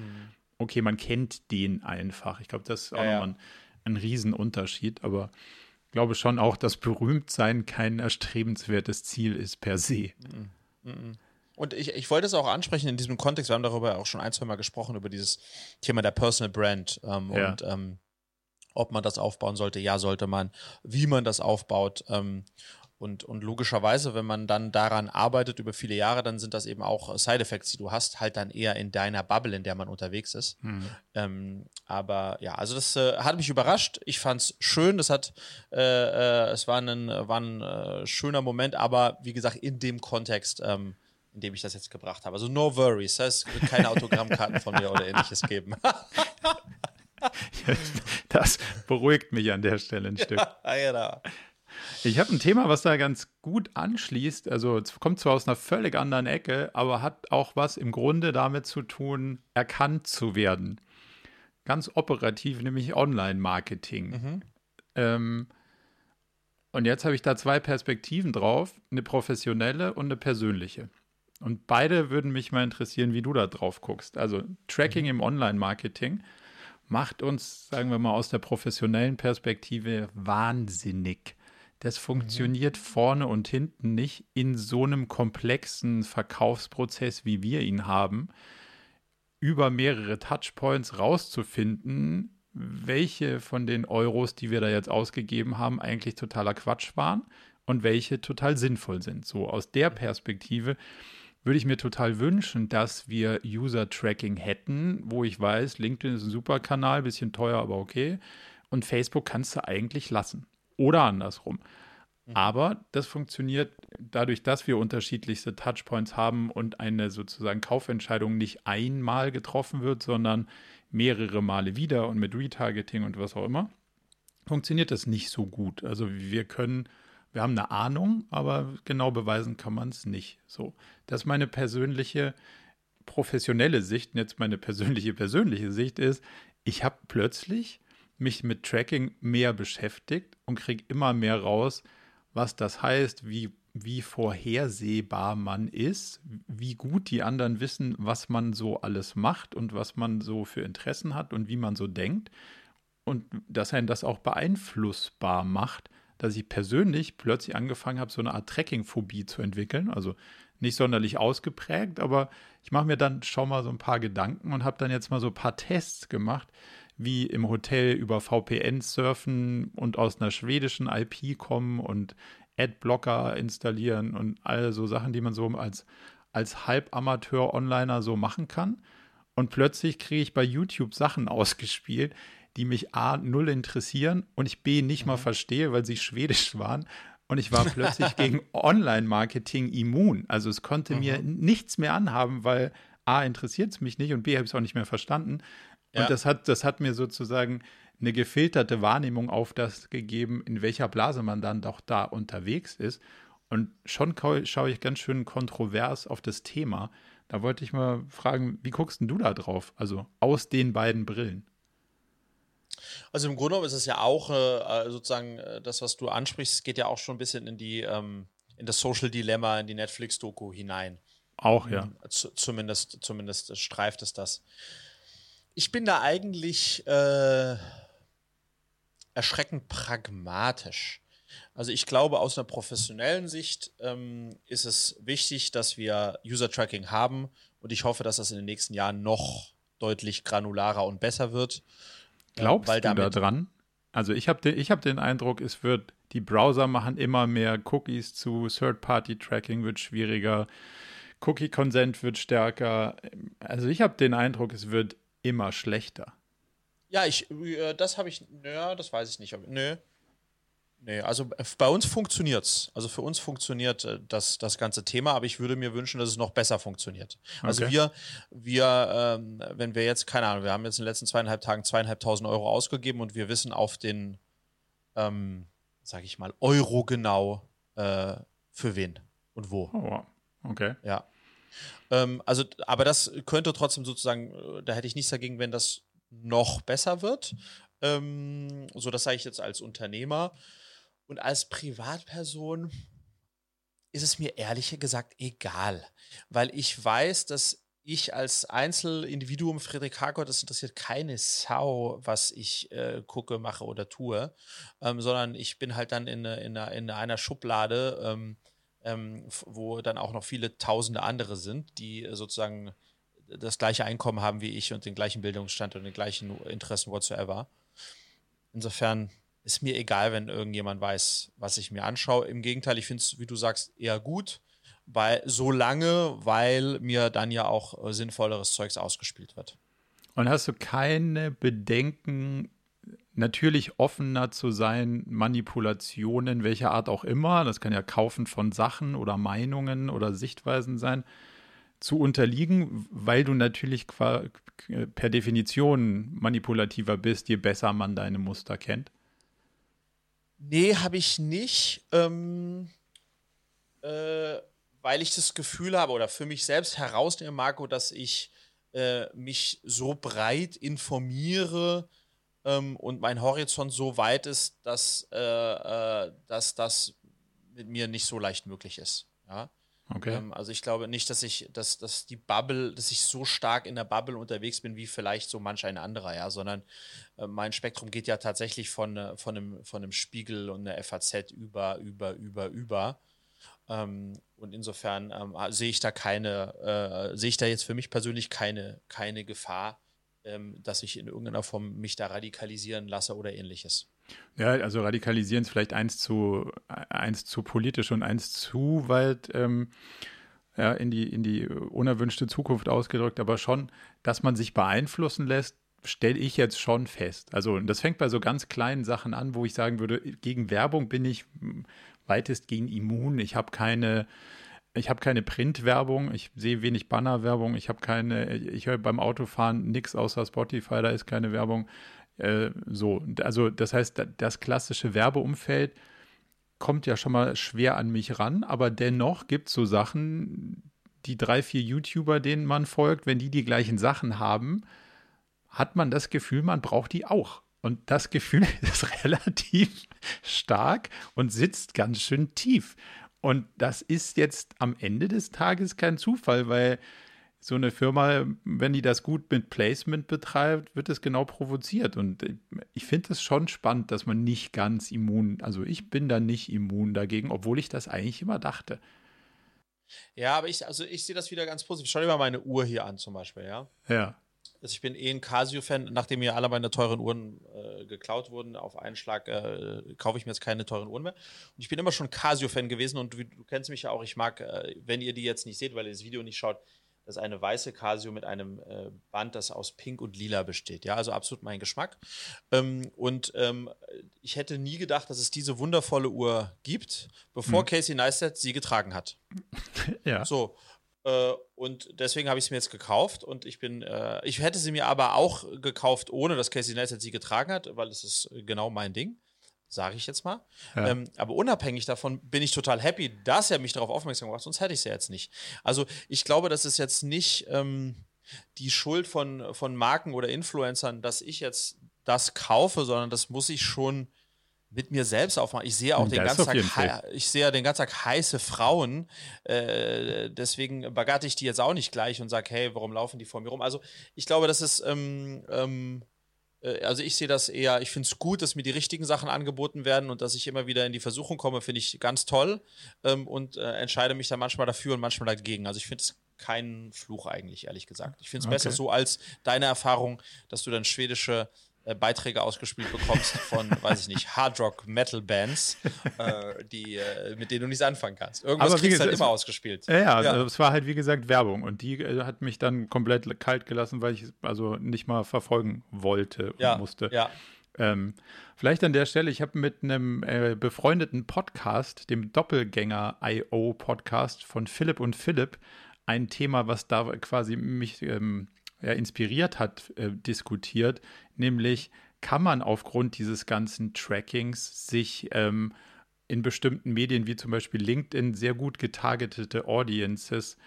okay, man kennt den einfach. Ich glaube, das ist auch ja, nochmal ein, ein Riesenunterschied, aber glaube schon auch, dass Berühmtsein kein erstrebenswertes Ziel ist per se. Und ich, ich wollte es auch ansprechen in diesem Kontext, wir haben darüber auch schon ein, zwei Mal gesprochen, über dieses Thema der Personal Brand ähm, ja. und ähm, ob man das aufbauen sollte. Ja, sollte man. Wie man das aufbaut. Ähm, und, und logischerweise, wenn man dann daran arbeitet über viele Jahre, dann sind das eben auch Side-Effects, die du hast, halt dann eher in deiner Bubble, in der man unterwegs ist. Mhm. Ähm, aber ja, also das äh, hat mich überrascht. Ich fand es schön. Das hat, äh, äh, es war ein, war ein äh, schöner Moment, aber wie gesagt, in dem Kontext, ähm, in dem ich das jetzt gebracht habe. Also no worries. Es wird keine Autogrammkarten von mir oder ähnliches geben. das beruhigt mich an der Stelle ein Stück. Ja, genau. Ich habe ein Thema, was da ganz gut anschließt. Also es kommt zwar aus einer völlig anderen Ecke, aber hat auch was im Grunde damit zu tun, erkannt zu werden. Ganz operativ, nämlich Online-Marketing. Mhm. Ähm, und jetzt habe ich da zwei Perspektiven drauf, eine professionelle und eine persönliche. Und beide würden mich mal interessieren, wie du da drauf guckst. Also Tracking mhm. im Online-Marketing macht uns, sagen wir mal, aus der professionellen Perspektive wahnsinnig. Das mhm. funktioniert mhm. vorne und hinten nicht in so einem komplexen Verkaufsprozess, wie wir ihn haben, über mehrere Touchpoints rauszufinden, welche von den Euros, die wir da jetzt ausgegeben haben, eigentlich totaler Quatsch waren und welche total sinnvoll sind. So aus der Perspektive würde ich mir total wünschen, dass wir User-Tracking hätten, wo ich weiß, LinkedIn ist ein super Kanal, bisschen teuer, aber okay. Und Facebook kannst du eigentlich lassen. Oder andersrum. Mhm. Aber das funktioniert dadurch, dass wir unterschiedlichste Touchpoints haben und eine sozusagen Kaufentscheidung nicht einmal getroffen wird, sondern mehrere Male wieder und mit Retargeting und was auch immer, funktioniert das nicht so gut. Also wir können, wir haben eine Ahnung, aber genau beweisen kann man es nicht. So, das ist meine persönliche professionelle Sicht. Und jetzt meine persönliche persönliche Sicht ist, ich habe plötzlich mich mit Tracking mehr beschäftigt und kriege immer mehr raus, was das heißt, wie, wie vorhersehbar man ist, wie gut die anderen wissen, was man so alles macht und was man so für Interessen hat und wie man so denkt. Und dass einen das auch beeinflussbar macht, dass ich persönlich plötzlich angefangen habe, so eine Art Tracking-Phobie zu entwickeln. Also nicht sonderlich ausgeprägt, aber ich mache mir dann schon mal so ein paar Gedanken und habe dann jetzt mal so ein paar Tests gemacht, wie im Hotel über VPN surfen und aus einer schwedischen IP kommen und Adblocker installieren und all so Sachen, die man so als, als Halbamateur-Onliner so machen kann. Und plötzlich kriege ich bei YouTube Sachen ausgespielt, die mich A, null interessieren und ich B, nicht mhm. mal verstehe, weil sie schwedisch waren. Und ich war plötzlich gegen Online-Marketing immun. Also es konnte mhm. mir nichts mehr anhaben, weil A, interessiert es mich nicht und B, habe ich es auch nicht mehr verstanden. Und ja. das, hat, das hat mir sozusagen eine gefilterte Wahrnehmung auf das gegeben, in welcher Blase man dann doch da unterwegs ist. Und schon schaue ich ganz schön kontrovers auf das Thema. Da wollte ich mal fragen, wie guckst denn du da drauf? Also aus den beiden Brillen. Also im Grunde genommen ist es ja auch äh, sozusagen äh, das, was du ansprichst, geht ja auch schon ein bisschen in die ähm, in das Social Dilemma, in die Netflix-Doku hinein. Auch, ja. Z zumindest, zumindest streift es das. Ich bin da eigentlich äh, erschreckend pragmatisch. Also ich glaube, aus einer professionellen Sicht ähm, ist es wichtig, dass wir User-Tracking haben und ich hoffe, dass das in den nächsten Jahren noch deutlich granularer und besser wird. Glaubst äh, du da dran? Also ich habe den, hab den Eindruck, es wird, die Browser machen immer mehr Cookies zu, Third-Party-Tracking wird schwieriger, Cookie-Consent wird stärker. Also ich habe den Eindruck, es wird immer schlechter. Ja, ich, äh, das habe ich, ja, das weiß ich nicht. Nö. Nee, also äh, bei uns funktioniert's. Also für uns funktioniert äh, das, das ganze Thema, aber ich würde mir wünschen, dass es noch besser funktioniert. Also okay. wir, wir, ähm, wenn wir jetzt, keine Ahnung, wir haben jetzt in den letzten zweieinhalb Tagen zweieinhalbtausend Euro ausgegeben und wir wissen auf den, ähm, sag ich mal, Euro genau, äh, für wen und wo. Oh, wow. Okay. Ja. Ähm, also, aber das könnte trotzdem sozusagen, äh, da hätte ich nichts dagegen, wenn das noch besser wird. Ähm, so, das sage ich jetzt als Unternehmer. Und als Privatperson ist es mir ehrlich gesagt egal, weil ich weiß, dass ich als Einzelindividuum, Friedrich Harkort, das interessiert keine Sau, was ich äh, gucke, mache oder tue, ähm, sondern ich bin halt dann in, in, in einer Schublade, ähm, ähm, wo dann auch noch viele tausende andere sind, die sozusagen das gleiche Einkommen haben wie ich und den gleichen Bildungsstand und den gleichen Interessen whatsoever. Insofern ist mir egal, wenn irgendjemand weiß, was ich mir anschaue. Im Gegenteil, ich finde es, wie du sagst, eher gut, weil so lange, weil mir dann ja auch äh, sinnvolleres Zeugs ausgespielt wird. Und hast du keine Bedenken natürlich offener zu sein, Manipulationen welcher Art auch immer, das kann ja Kaufen von Sachen oder Meinungen oder Sichtweisen sein, zu unterliegen, weil du natürlich per Definition manipulativer bist, je besser man deine Muster kennt? Nee, habe ich nicht, ähm, äh, weil ich das Gefühl habe oder für mich selbst herausnehme, Marco, dass ich äh, mich so breit informiere, ähm, und mein Horizont so weit ist, dass, äh, äh, dass das mit mir nicht so leicht möglich ist. Ja. Okay. Ähm, also ich glaube nicht, dass ich, dass, dass die Bubble, dass ich so stark in der Bubble unterwegs bin, wie vielleicht so manch ein anderer, ja, sondern äh, mein Spektrum geht ja tatsächlich von, äh, von, einem, von einem Spiegel und einer FAZ über, über, über, über. Ähm, und insofern ähm, sehe ich da keine, äh, sehe ich da jetzt für mich persönlich keine, keine Gefahr, dass ich in irgendeiner Form mich da radikalisieren lasse oder ähnliches. Ja, also radikalisieren ist vielleicht eins zu, eins zu politisch und eins zu weit ähm, ja, in, die, in die unerwünschte Zukunft ausgedrückt, aber schon, dass man sich beeinflussen lässt, stelle ich jetzt schon fest. Also das fängt bei so ganz kleinen Sachen an, wo ich sagen würde, gegen Werbung bin ich weitestgehend immun. Ich habe keine, ich habe keine Printwerbung, ich sehe wenig Bannerwerbung, ich habe keine, ich höre beim Autofahren nichts außer Spotify, da ist keine Werbung. Äh, so, also das heißt, das klassische Werbeumfeld kommt ja schon mal schwer an mich ran, aber dennoch gibt es so Sachen, die drei, vier YouTuber, denen man folgt, wenn die die gleichen Sachen haben, hat man das Gefühl, man braucht die auch. Und das Gefühl ist relativ stark und sitzt ganz schön tief. Und das ist jetzt am Ende des Tages kein Zufall, weil so eine Firma, wenn die das gut mit Placement betreibt, wird es genau provoziert. Und ich finde es schon spannend, dass man nicht ganz immun, also ich bin da nicht immun dagegen, obwohl ich das eigentlich immer dachte. Ja, aber ich, also ich sehe das wieder ganz positiv. Schau dir mal meine Uhr hier an zum Beispiel, ja. Ja. Also ich bin eh ein Casio-Fan. Nachdem mir alle meine teuren Uhren äh, geklaut wurden, auf einen Schlag äh, kaufe ich mir jetzt keine teuren Uhren mehr. Und ich bin immer schon Casio-Fan gewesen und du, du, kennst mich ja auch. Ich mag, äh, wenn ihr die jetzt nicht seht, weil ihr das Video nicht schaut, das ist eine weiße Casio mit einem äh, Band, das aus Pink und Lila besteht. Ja, also absolut mein Geschmack. Ähm, und ähm, ich hätte nie gedacht, dass es diese wundervolle Uhr gibt, bevor hm. Casey Neistat sie getragen hat. ja. So. Äh, und deswegen habe ich es mir jetzt gekauft und ich bin, äh, ich hätte sie mir aber auch gekauft, ohne dass Casey Neistat sie getragen hat, weil es ist genau mein Ding sage ich jetzt mal. Ja. Ähm, aber unabhängig davon bin ich total happy, dass er mich darauf aufmerksam macht, sonst hätte ich es ja jetzt nicht. Also ich glaube, das ist jetzt nicht ähm, die Schuld von, von Marken oder Influencern, dass ich jetzt das kaufe, sondern das muss ich schon mit mir selbst aufmachen. Ich sehe auch den ganzen Tag, ich sehe den ganzen Tag heiße Frauen, äh, deswegen bagatte ich die jetzt auch nicht gleich und sage, hey, warum laufen die vor mir rum? Also ich glaube, das ist ähm, ähm, äh, also ich sehe das eher, ich finde es gut, dass mir die richtigen Sachen angeboten werden und dass ich immer wieder in die Versuchung komme, finde ich ganz toll ähm, und äh, entscheide mich dann manchmal dafür und manchmal dagegen. Also ich finde es keinen Fluch eigentlich, ehrlich gesagt. Ich finde es okay. besser so als deine Erfahrung, dass du dann schwedische Beiträge ausgespielt bekommst von, weiß ich nicht, Hardrock-Metal-Bands, äh, die, äh, mit denen du nichts anfangen kannst. Irgendwas Aber kriegst du halt immer ausgespielt. Ja, ja, ja. Also es war halt wie gesagt Werbung und die äh, hat mich dann komplett kalt gelassen, weil ich es also nicht mal verfolgen wollte und ja, musste. Ja. Ähm, vielleicht an der Stelle, ich habe mit einem äh, befreundeten Podcast, dem Doppelgänger-IO Podcast von Philipp und Philipp, ein Thema, was da quasi mich ähm, ja, inspiriert hat, äh, diskutiert, nämlich kann man aufgrund dieses ganzen Trackings sich ähm, in bestimmten Medien wie zum Beispiel LinkedIn sehr gut getargetete Audiences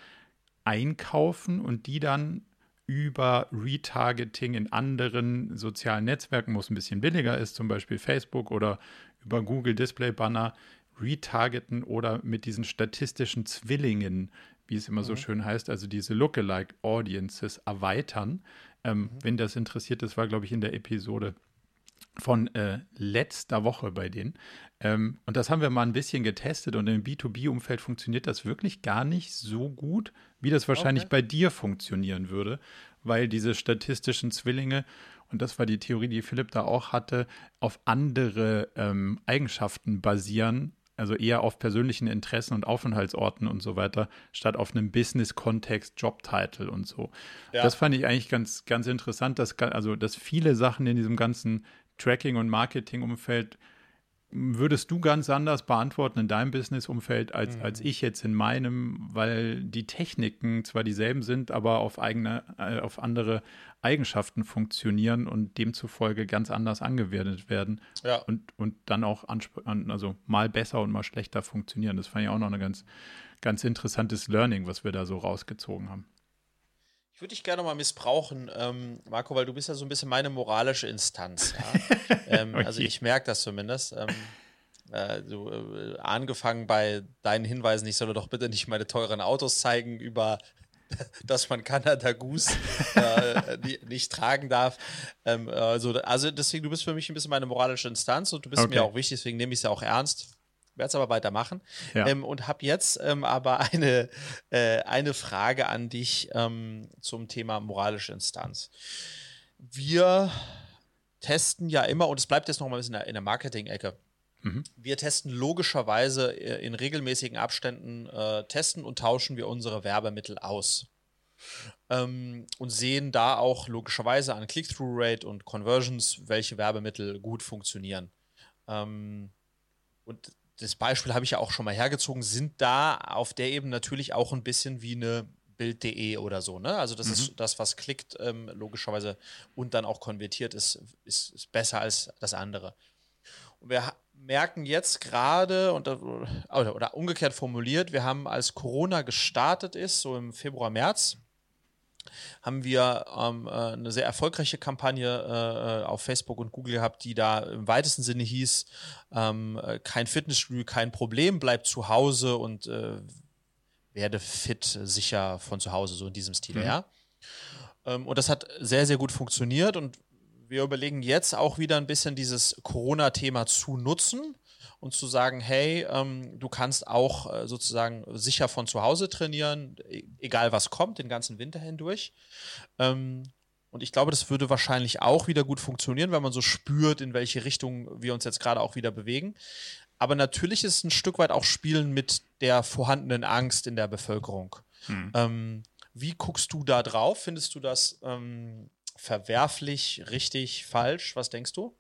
einkaufen und die dann über Retargeting in anderen sozialen Netzwerken, wo es ein bisschen billiger ist, zum Beispiel Facebook oder über Google Display Banner, retargeten oder mit diesen statistischen Zwillingen wie es immer mhm. so schön heißt, also diese Lookalike Audiences erweitern. Ähm, mhm. Wenn das interessiert, das war, glaube ich, in der Episode von äh, letzter Woche bei denen. Ähm, und das haben wir mal ein bisschen getestet und im B2B-Umfeld funktioniert das wirklich gar nicht so gut, wie das wahrscheinlich okay. bei dir funktionieren würde, weil diese statistischen Zwillinge, und das war die Theorie, die Philipp da auch hatte, auf andere ähm, Eigenschaften basieren, also eher auf persönlichen Interessen und Aufenthaltsorten und so weiter, statt auf einem Business-Kontext, Jobtitle und so. Ja. Das fand ich eigentlich ganz, ganz interessant, dass, also, dass viele Sachen in diesem ganzen Tracking- und Marketing-Umfeld würdest du ganz anders beantworten in deinem Business-Umfeld als, mhm. als ich jetzt in meinem, weil die Techniken zwar dieselben sind, aber auf eigene, äh, auf andere Eigenschaften funktionieren und demzufolge ganz anders angewendet werden ja. und, und dann auch also mal besser und mal schlechter funktionieren. Das fand ich auch noch ein ganz, ganz interessantes Learning, was wir da so rausgezogen haben. Würde dich gerne mal missbrauchen, ähm, Marco, weil du bist ja so ein bisschen meine moralische Instanz. Ja? ähm, okay. Also ich merke das zumindest. Ähm, äh, du, äh, angefangen bei deinen Hinweisen, ich solle doch bitte nicht meine teuren Autos zeigen über dass man Canada Goose äh, nicht tragen darf. Ähm, also, also deswegen, du bist für mich ein bisschen meine moralische Instanz und du bist okay. mir auch wichtig, deswegen nehme ich es ja auch ernst. Werde es aber weitermachen. Ja. Ähm, und habe jetzt ähm, aber eine, äh, eine Frage an dich ähm, zum Thema moralische Instanz. Wir testen ja immer, und es bleibt jetzt noch mal ein bisschen in der, in der Marketing-Ecke. Mhm. Wir testen logischerweise äh, in regelmäßigen Abständen, äh, testen und tauschen wir unsere Werbemittel aus. Ähm, und sehen da auch logischerweise an Click-Through-Rate und Conversions, welche Werbemittel gut funktionieren. Ähm, und das Beispiel habe ich ja auch schon mal hergezogen, sind da auf der Ebene natürlich auch ein bisschen wie eine Bild.de oder so. Ne? Also das mhm. ist das, was klickt, ähm, logischerweise und dann auch konvertiert, ist, ist, ist besser als das andere. Und wir merken jetzt gerade, oder, oder umgekehrt formuliert, wir haben, als Corona gestartet ist, so im Februar, März, haben wir ähm, äh, eine sehr erfolgreiche Kampagne äh, auf Facebook und Google gehabt, die da im weitesten Sinne hieß, ähm, äh, kein Fitnessstudio, kein Problem, bleib zu Hause und äh, werde fit, sicher von zu Hause, so in diesem Stil, mhm. ja. Ähm, und das hat sehr, sehr gut funktioniert und wir überlegen jetzt auch wieder ein bisschen dieses Corona-Thema zu nutzen und zu sagen, hey, ähm, du kannst auch äh, sozusagen sicher von zu Hause trainieren, e-, egal was kommt, den ganzen Winter hindurch. Ähm, und ich glaube, das würde wahrscheinlich auch wieder gut funktionieren, wenn man so spürt, in welche Richtung wir uns jetzt gerade auch wieder bewegen. Aber natürlich ist es ein Stück weit auch Spielen mit der vorhandenen Angst in der Bevölkerung. Hm. Ähm, wie guckst du da drauf? Findest du das ähm, verwerflich, richtig, falsch? Was denkst du?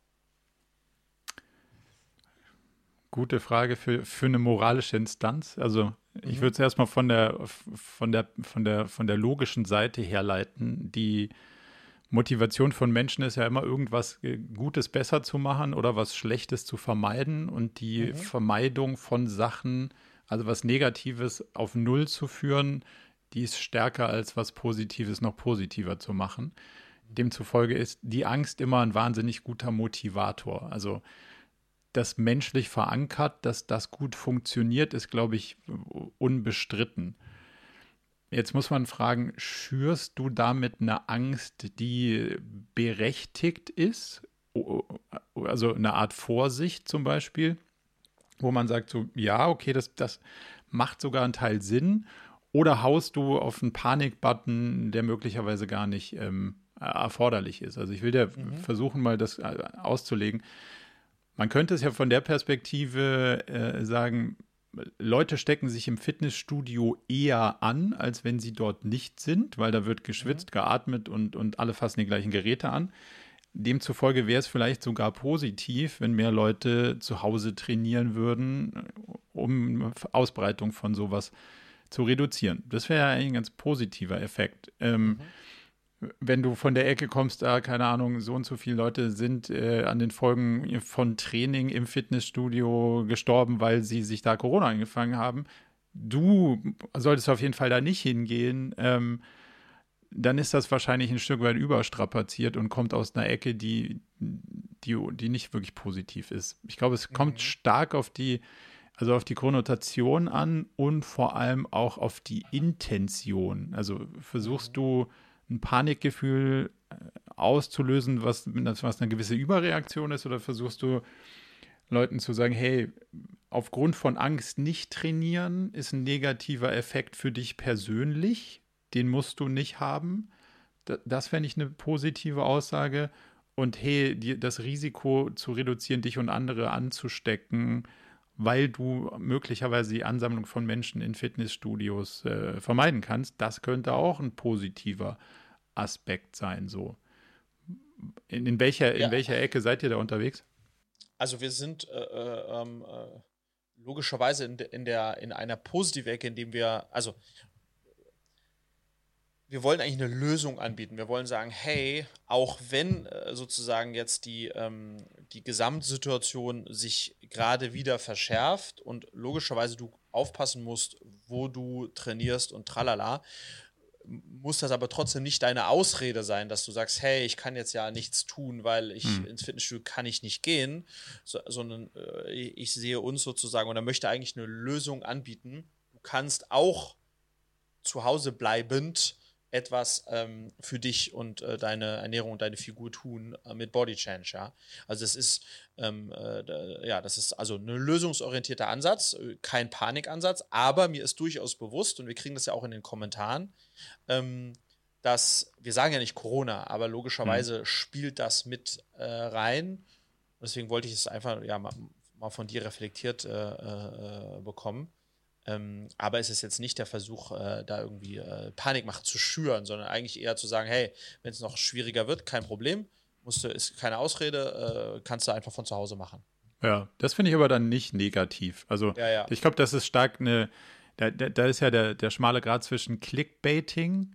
Gute Frage für, für eine moralische Instanz. Also ich mhm. würde es erstmal von der, von, der, von, der, von der logischen Seite herleiten. Die Motivation von Menschen ist ja immer irgendwas äh, Gutes besser zu machen oder was Schlechtes zu vermeiden und die mhm. Vermeidung von Sachen, also was Negatives auf Null zu führen, die ist stärker als was Positives noch positiver zu machen. Demzufolge ist die Angst immer ein wahnsinnig guter Motivator. Also das menschlich verankert, dass das gut funktioniert, ist, glaube ich, unbestritten. Jetzt muss man fragen, schürst du damit eine Angst, die berechtigt ist? Also eine Art Vorsicht zum Beispiel, wo man sagt so, ja, okay, das, das macht sogar einen Teil Sinn. Oder haust du auf einen Panikbutton, der möglicherweise gar nicht ähm, erforderlich ist? Also ich will dir mhm. versuchen, mal das äh, auszulegen. Man könnte es ja von der Perspektive äh, sagen, Leute stecken sich im Fitnessstudio eher an, als wenn sie dort nicht sind, weil da wird geschwitzt, mhm. geatmet und, und alle fassen die gleichen Geräte an. Demzufolge wäre es vielleicht sogar positiv, wenn mehr Leute zu Hause trainieren würden, um Ausbreitung von sowas zu reduzieren. Das wäre ja eigentlich ein ganz positiver Effekt. Ähm, mhm wenn du von der Ecke kommst, da, keine Ahnung, so und so viele Leute sind äh, an den Folgen von Training im Fitnessstudio gestorben, weil sie sich da Corona eingefangen haben. Du solltest auf jeden Fall da nicht hingehen. Ähm, dann ist das wahrscheinlich ein Stück weit überstrapaziert und kommt aus einer Ecke, die, die, die nicht wirklich positiv ist. Ich glaube, es mhm. kommt stark auf die, also auf die Konnotation an und vor allem auch auf die Intention. Also versuchst mhm. du ein Panikgefühl äh, auszulösen, was, was eine gewisse Überreaktion ist, oder versuchst du Leuten zu sagen, hey, aufgrund von Angst nicht trainieren ist ein negativer Effekt für dich persönlich, den musst du nicht haben. Das fände ich eine positive Aussage. Und hey, die, das Risiko zu reduzieren, dich und andere anzustecken, weil du möglicherweise die Ansammlung von Menschen in Fitnessstudios äh, vermeiden kannst, das könnte auch ein positiver Aspekt sein. So. In, in welcher, ja. in welcher Ecke seid ihr da unterwegs? Also wir sind äh, äh, ähm, äh, logischerweise in, de, in, der, in einer positiven Ecke, in dem wir, also wir wollen eigentlich eine Lösung anbieten. Wir wollen sagen, hey, auch wenn äh, sozusagen jetzt die, ähm, die Gesamtsituation sich gerade wieder verschärft und logischerweise du aufpassen musst, wo du trainierst und tralala, muss das aber trotzdem nicht deine Ausrede sein, dass du sagst, hey, ich kann jetzt ja nichts tun, weil ich hm. ins Fitnessstudio kann ich nicht gehen, so, sondern äh, ich sehe uns sozusagen oder möchte eigentlich eine Lösung anbieten. Du kannst auch zu Hause bleibend etwas ähm, für dich und äh, deine Ernährung und deine Figur tun äh, mit Body Change, ja. Also es ist ähm, äh, ja, das ist also ein lösungsorientierter Ansatz, äh, kein Panikansatz, aber mir ist durchaus bewusst und wir kriegen das ja auch in den Kommentaren, ähm, dass wir sagen ja nicht Corona, aber logischerweise mhm. spielt das mit äh, rein. Deswegen wollte ich es einfach ja, mal, mal von dir reflektiert äh, bekommen. Ähm, aber es ist jetzt nicht der Versuch, äh, da irgendwie äh, Panikmacht zu schüren, sondern eigentlich eher zu sagen, hey, wenn es noch schwieriger wird, kein Problem, musst du, ist keine Ausrede, äh, kannst du einfach von zu Hause machen. Ja, das finde ich aber dann nicht negativ. Also ja, ja. ich glaube, das ist stark eine, da, da, ist ja der, der schmale Grad zwischen Clickbaiting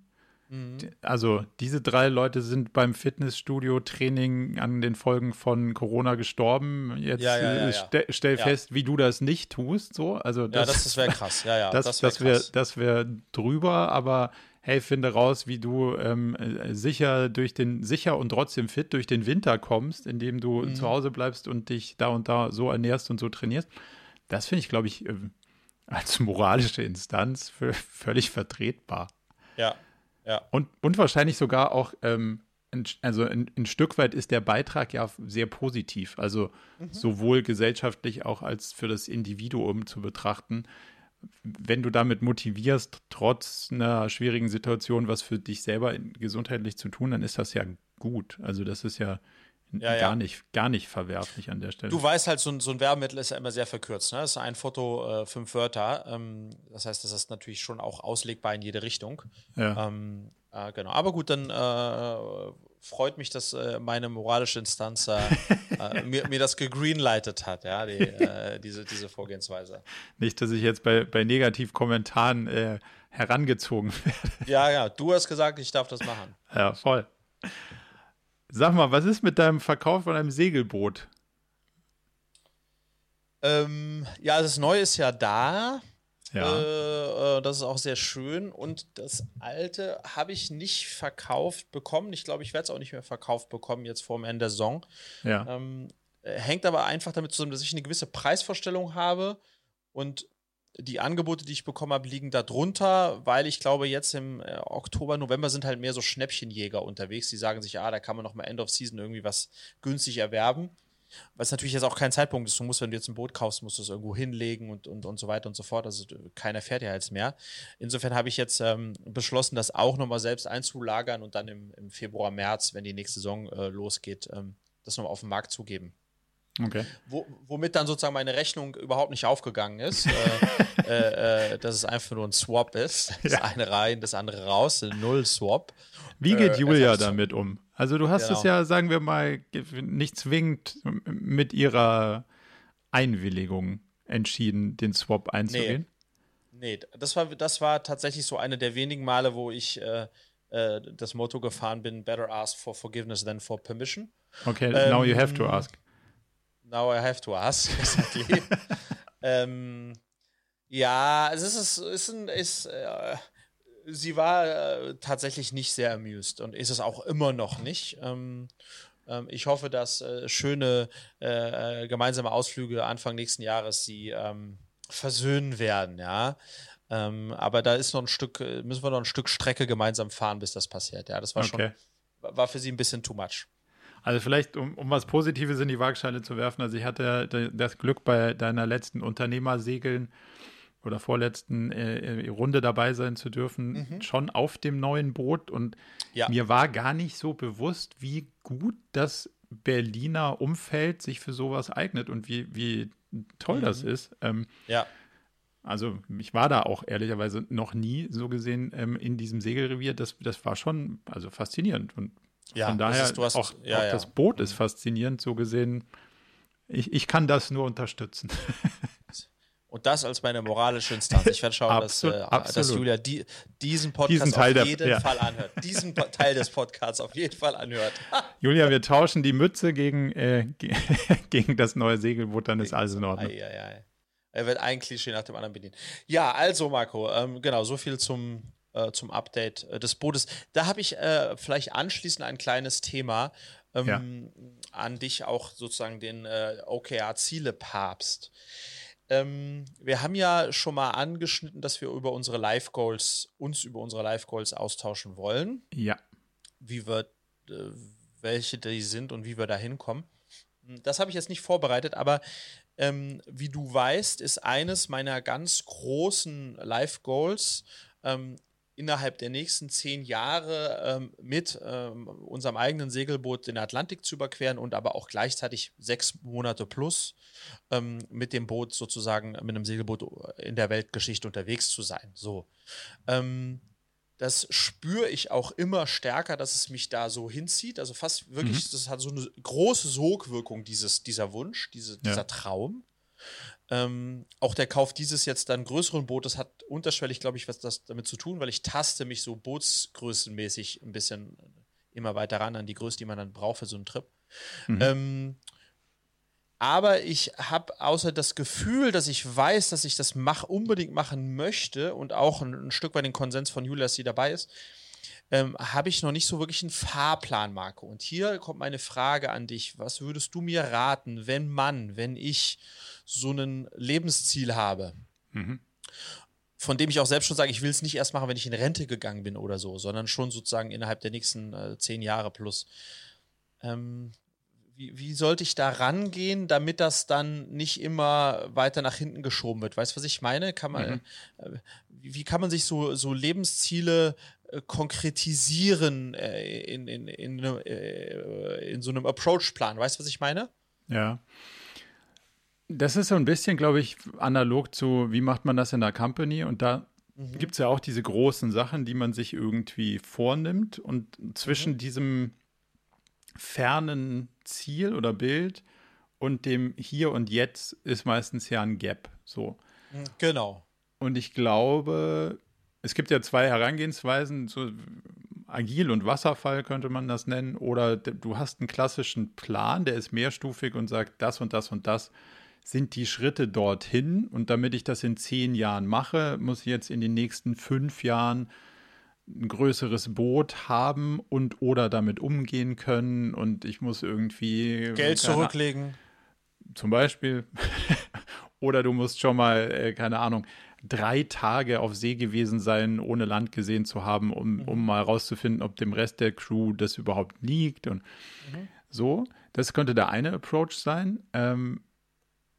Mhm. Also, diese drei Leute sind beim Fitnessstudio-Training an den Folgen von Corona gestorben. Jetzt ja, ja, ja, ste stell fest, wie du das nicht tust. So. Also das, ja, das, das wäre krass. Ja, ja, das, das wäre wär, wär drüber, aber hey, finde raus, wie du ähm, sicher durch den, sicher und trotzdem fit durch den Winter kommst, indem du mhm. zu Hause bleibst und dich da und da so ernährst und so trainierst. Das finde ich, glaube ich, äh, als moralische Instanz für völlig vertretbar. Ja, ja. Und, und wahrscheinlich sogar auch, ähm, ein, also ein, ein, Stück weit ist der Beitrag ja sehr positiv. Also mhm. sowohl gesellschaftlich auch als für das Individuum zu betrachten. Wenn du damit motivierst, trotz einer schwierigen Situation was für dich selber gesundheitlich zu tun, dann ist das ja gut. Also das ist ja ja, gar, ja. Nicht, gar nicht verwerflich an der Stelle. Du weißt halt, so ein, so ein Werbemittel ist ja immer sehr verkürzt. Ne? Das ist ein Foto, äh, fünf Wörter. Ähm, das heißt, das ist natürlich schon auch auslegbar in jede Richtung. Ja. Ähm, äh, genau. Aber gut, dann äh, freut mich, dass äh, meine moralische Instanz äh, äh, mir, mir, das gegreenlightet hat, ja, die, diese, diese Vorgehensweise. Nicht, dass ich jetzt bei, bei Negativkommentaren herangezogen werde. Ja, ja, du hast gesagt, ich darf das machen. Ja, voll. Sag mal, was ist mit deinem Verkauf von einem Segelboot? Ähm, ja, das Neue ist ja da. Ja. Äh, äh, das ist auch sehr schön. Und das alte habe ich nicht verkauft bekommen. Ich glaube, ich werde es auch nicht mehr verkauft bekommen jetzt vor dem Ende der Saison. Ja. Ähm, äh, hängt aber einfach damit zusammen, dass ich eine gewisse Preisvorstellung habe und die Angebote, die ich bekommen habe, liegen da drunter, weil ich glaube, jetzt im äh, Oktober, November sind halt mehr so Schnäppchenjäger unterwegs. Die sagen sich, ah, da kann man noch mal End of Season irgendwie was günstig erwerben. Was natürlich jetzt auch kein Zeitpunkt ist. Du musst, wenn du jetzt ein Boot kaufst, musst du es irgendwo hinlegen und, und, und so weiter und so fort. Also keiner fährt ja jetzt mehr. Insofern habe ich jetzt ähm, beschlossen, das auch nochmal selbst einzulagern und dann im, im Februar, März, wenn die nächste Saison äh, losgeht, ähm, das nochmal auf den Markt zugeben. Okay. Wo, womit dann sozusagen meine Rechnung überhaupt nicht aufgegangen ist, äh, äh, äh, dass es einfach nur ein Swap ist. Das ja. eine rein, das andere raus, ein Null-Swap. Wie geht äh, Julia damit um? Also du hast genau. es ja, sagen wir mal, nicht zwingend mit ihrer Einwilligung entschieden, den Swap einzugehen. Nee, nee das, war, das war tatsächlich so eine der wenigen Male, wo ich äh, das Motto gefahren bin, better ask for forgiveness than for permission. Okay, ähm, now you have to ask. Now I have to ask, exactly. ähm, ja, es ist, ist, ein, ist äh, sie war äh, tatsächlich nicht sehr amused und ist es auch immer noch nicht. Ähm, ähm, ich hoffe, dass äh, schöne äh, äh, gemeinsame Ausflüge Anfang nächsten Jahres sie ähm, versöhnen werden, ja. Ähm, aber da ist noch ein Stück, äh, müssen wir noch ein Stück Strecke gemeinsam fahren, bis das passiert. Ja, das war okay. schon, war für sie ein bisschen too much. Also vielleicht, um, um was Positives in die Waagschale zu werfen, also ich hatte das Glück bei deiner letzten Unternehmersegeln oder vorletzten äh, äh, Runde dabei sein zu dürfen, mhm. schon auf dem neuen Boot. Und ja. mir war gar nicht so bewusst, wie gut das Berliner Umfeld sich für sowas eignet und wie, wie toll mhm. das ist. Ähm, ja. Also ich war da auch ehrlicherweise noch nie so gesehen ähm, in diesem Segelrevier. Das, das war schon also faszinierend und ja, Von daher, ist, hast, auch, ja, auch ja. das Boot ist faszinierend, so gesehen. Ich, ich kann das nur unterstützen. Und das als meine moralische Instanz. Ich werde schauen, absolut, dass, äh, dass, Julia die, diesen Podcast diesen Teil auf jeden der, ja. Fall anhört. Diesen Teil des Podcasts auf jeden Fall anhört. Julia, wir tauschen die Mütze gegen, äh, gegen das neue Segelboot, dann ist alles in Ordnung. Ei, ei, ei. Er wird ein Klischee nach dem anderen bedienen. Ja, also Marco, ähm, genau, so viel zum, äh, zum Update äh, des Bootes. Da habe ich äh, vielleicht anschließend ein kleines Thema ähm, ja. an dich, auch sozusagen den äh, OKR-Ziele-Papst. Ähm, wir haben ja schon mal angeschnitten, dass wir über unsere Life Goals, uns über unsere Life Goals austauschen wollen. Ja. Wie wir, welche die sind und wie wir da hinkommen. Das habe ich jetzt nicht vorbereitet, aber ähm, wie du weißt, ist eines meiner ganz großen Life Goals, ähm, innerhalb der nächsten zehn Jahre ähm, mit ähm, unserem eigenen Segelboot den Atlantik zu überqueren und aber auch gleichzeitig sechs Monate plus ähm, mit dem Boot sozusagen, mit einem Segelboot in der Weltgeschichte unterwegs zu sein. So. Ähm, das spüre ich auch immer stärker, dass es mich da so hinzieht. Also fast wirklich, mhm. das hat so eine große Sogwirkung, dieses, dieser Wunsch, diese, dieser ja. Traum. Ähm, auch der Kauf dieses jetzt dann größeren Bootes hat unterschwellig, glaube ich, was das damit zu tun, weil ich taste mich so bootsgrößenmäßig ein bisschen immer weiter ran an die Größe, die man dann braucht für so einen Trip. Mhm. Ähm, aber ich habe außer das Gefühl, dass ich weiß, dass ich das mach, unbedingt machen möchte und auch ein, ein Stück weit den Konsens von Julia, dass sie dabei ist, ähm, habe ich noch nicht so wirklich einen Fahrplan, Marco. Und hier kommt meine Frage an dich. Was würdest du mir raten, wenn man, wenn ich so ein Lebensziel habe? Mhm. Von dem ich auch selbst schon sage, ich will es nicht erst machen, wenn ich in Rente gegangen bin oder so, sondern schon sozusagen innerhalb der nächsten äh, zehn Jahre plus. Ähm, wie, wie sollte ich da rangehen, damit das dann nicht immer weiter nach hinten geschoben wird? Weißt du, was ich meine? Kann man, mhm. äh, wie kann man sich so, so Lebensziele äh, konkretisieren äh, in, in, in, in so einem Approach-Plan? Weißt du, was ich meine? Ja. Das ist so ein bisschen, glaube ich, analog zu, wie macht man das in der Company? Und da mhm. gibt es ja auch diese großen Sachen, die man sich irgendwie vornimmt. Und zwischen mhm. diesem fernen Ziel oder Bild und dem Hier und Jetzt ist meistens ja ein Gap. So. Mhm, genau. Und ich glaube, es gibt ja zwei Herangehensweisen, so agil und Wasserfall könnte man das nennen, oder du hast einen klassischen Plan, der ist mehrstufig und sagt, das und das und das sind die Schritte dorthin. Und damit ich das in zehn Jahren mache, muss ich jetzt in den nächsten fünf Jahren ein größeres Boot haben und oder damit umgehen können und ich muss irgendwie Geld zurücklegen. Zum Beispiel. oder du musst schon mal, äh, keine Ahnung, drei Tage auf See gewesen sein, ohne Land gesehen zu haben, um, mhm. um mal rauszufinden, ob dem Rest der Crew das überhaupt liegt und mhm. so. Das könnte der eine Approach sein. Ähm,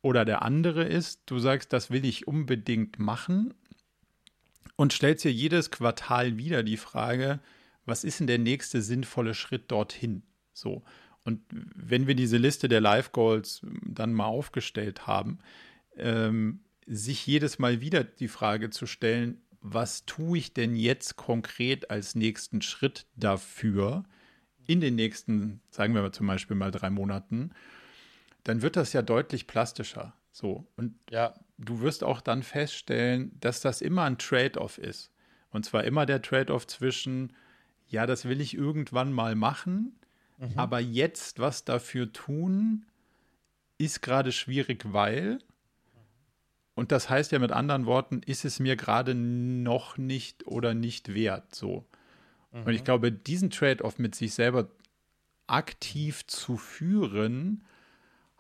oder der andere ist, du sagst, das will ich unbedingt machen und stellst dir jedes Quartal wieder die Frage, was ist denn der nächste sinnvolle Schritt dorthin? So. Und wenn wir diese Liste der Life Goals dann mal aufgestellt haben, ähm, sich jedes Mal wieder die Frage zu stellen, was tue ich denn jetzt konkret als nächsten Schritt dafür in den nächsten, sagen wir mal zum Beispiel mal drei Monaten, dann wird das ja deutlich plastischer. So. Und ja. Du wirst auch dann feststellen, dass das immer ein Trade-off ist. Und zwar immer der Trade-off zwischen, ja, das will ich irgendwann mal machen, mhm. aber jetzt was dafür tun, ist gerade schwierig, weil. Und das heißt ja mit anderen Worten, ist es mir gerade noch nicht oder nicht wert. So. Mhm. Und ich mhm. glaube, diesen Trade-off mit sich selber aktiv zu führen,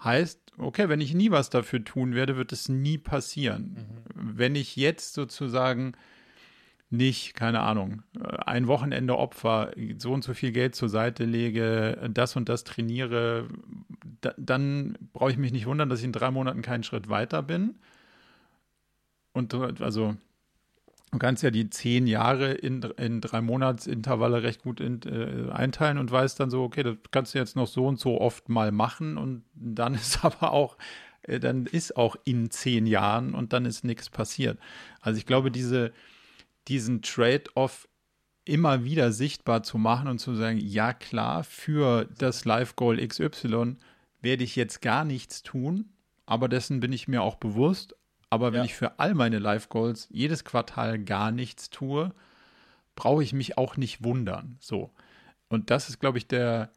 heißt, okay, wenn ich nie was dafür tun werde, wird es nie passieren. Mhm. Wenn ich jetzt sozusagen nicht, keine Ahnung, ein Wochenende Opfer, so und so viel Geld zur Seite lege, das und das trainiere, da, dann brauche ich mich nicht wundern, dass ich in drei Monaten keinen Schritt weiter bin. Und also Du kannst ja die zehn Jahre in, in drei Monatsintervalle recht gut in, äh, einteilen und weißt dann so, okay, das kannst du jetzt noch so und so oft mal machen und dann ist aber auch, äh, dann ist auch in zehn Jahren und dann ist nichts passiert. Also ich glaube, diese, diesen Trade-off immer wieder sichtbar zu machen und zu sagen, ja klar, für das Life Goal XY werde ich jetzt gar nichts tun, aber dessen bin ich mir auch bewusst, aber wenn ja. ich für all meine Life Goals jedes Quartal gar nichts tue, brauche ich mich auch nicht wundern. So. Und das ist, glaube ich, der,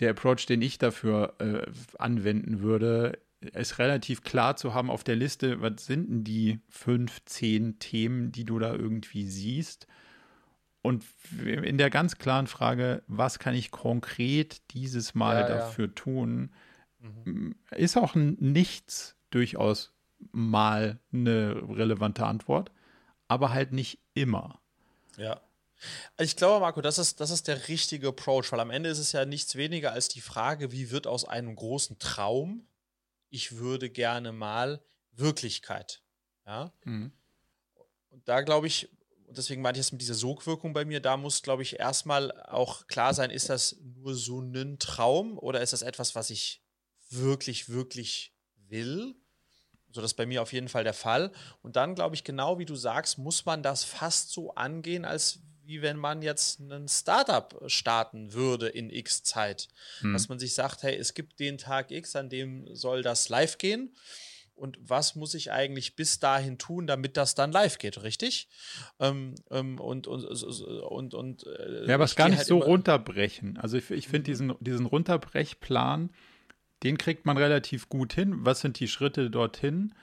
der Approach, den ich dafür äh, anwenden würde, es relativ klar zu haben auf der Liste, was sind denn die fünf, zehn Themen, die du da irgendwie siehst? Und in der ganz klaren Frage, was kann ich konkret dieses Mal ja, dafür ja. tun, mhm. ist auch ein Nichts durchaus mal eine relevante Antwort, aber halt nicht immer. Ja. Ich glaube, Marco, das ist, das ist der richtige Approach, weil am Ende ist es ja nichts weniger als die Frage, wie wird aus einem großen Traum, ich würde gerne mal Wirklichkeit. Ja. Mhm. Und da glaube ich, und deswegen meinte ich es mit dieser Sogwirkung bei mir, da muss, glaube ich, erstmal auch klar sein, ist das nur so ein Traum oder ist das etwas, was ich wirklich, wirklich will? So, das ist bei mir auf jeden Fall der Fall. Und dann, glaube ich, genau wie du sagst, muss man das fast so angehen, als wie wenn man jetzt ein Startup starten würde in X Zeit. Hm. Dass man sich sagt, hey, es gibt den Tag X, an dem soll das live gehen und was muss ich eigentlich bis dahin tun, damit das dann live geht, richtig? Ähm, ähm, und und, und, und äh, ja, aber es gar nicht halt so runterbrechen. Also ich, ich finde mhm. diesen, diesen Runterbrechplan, den kriegt man relativ gut hin. Was sind die Schritte dorthin?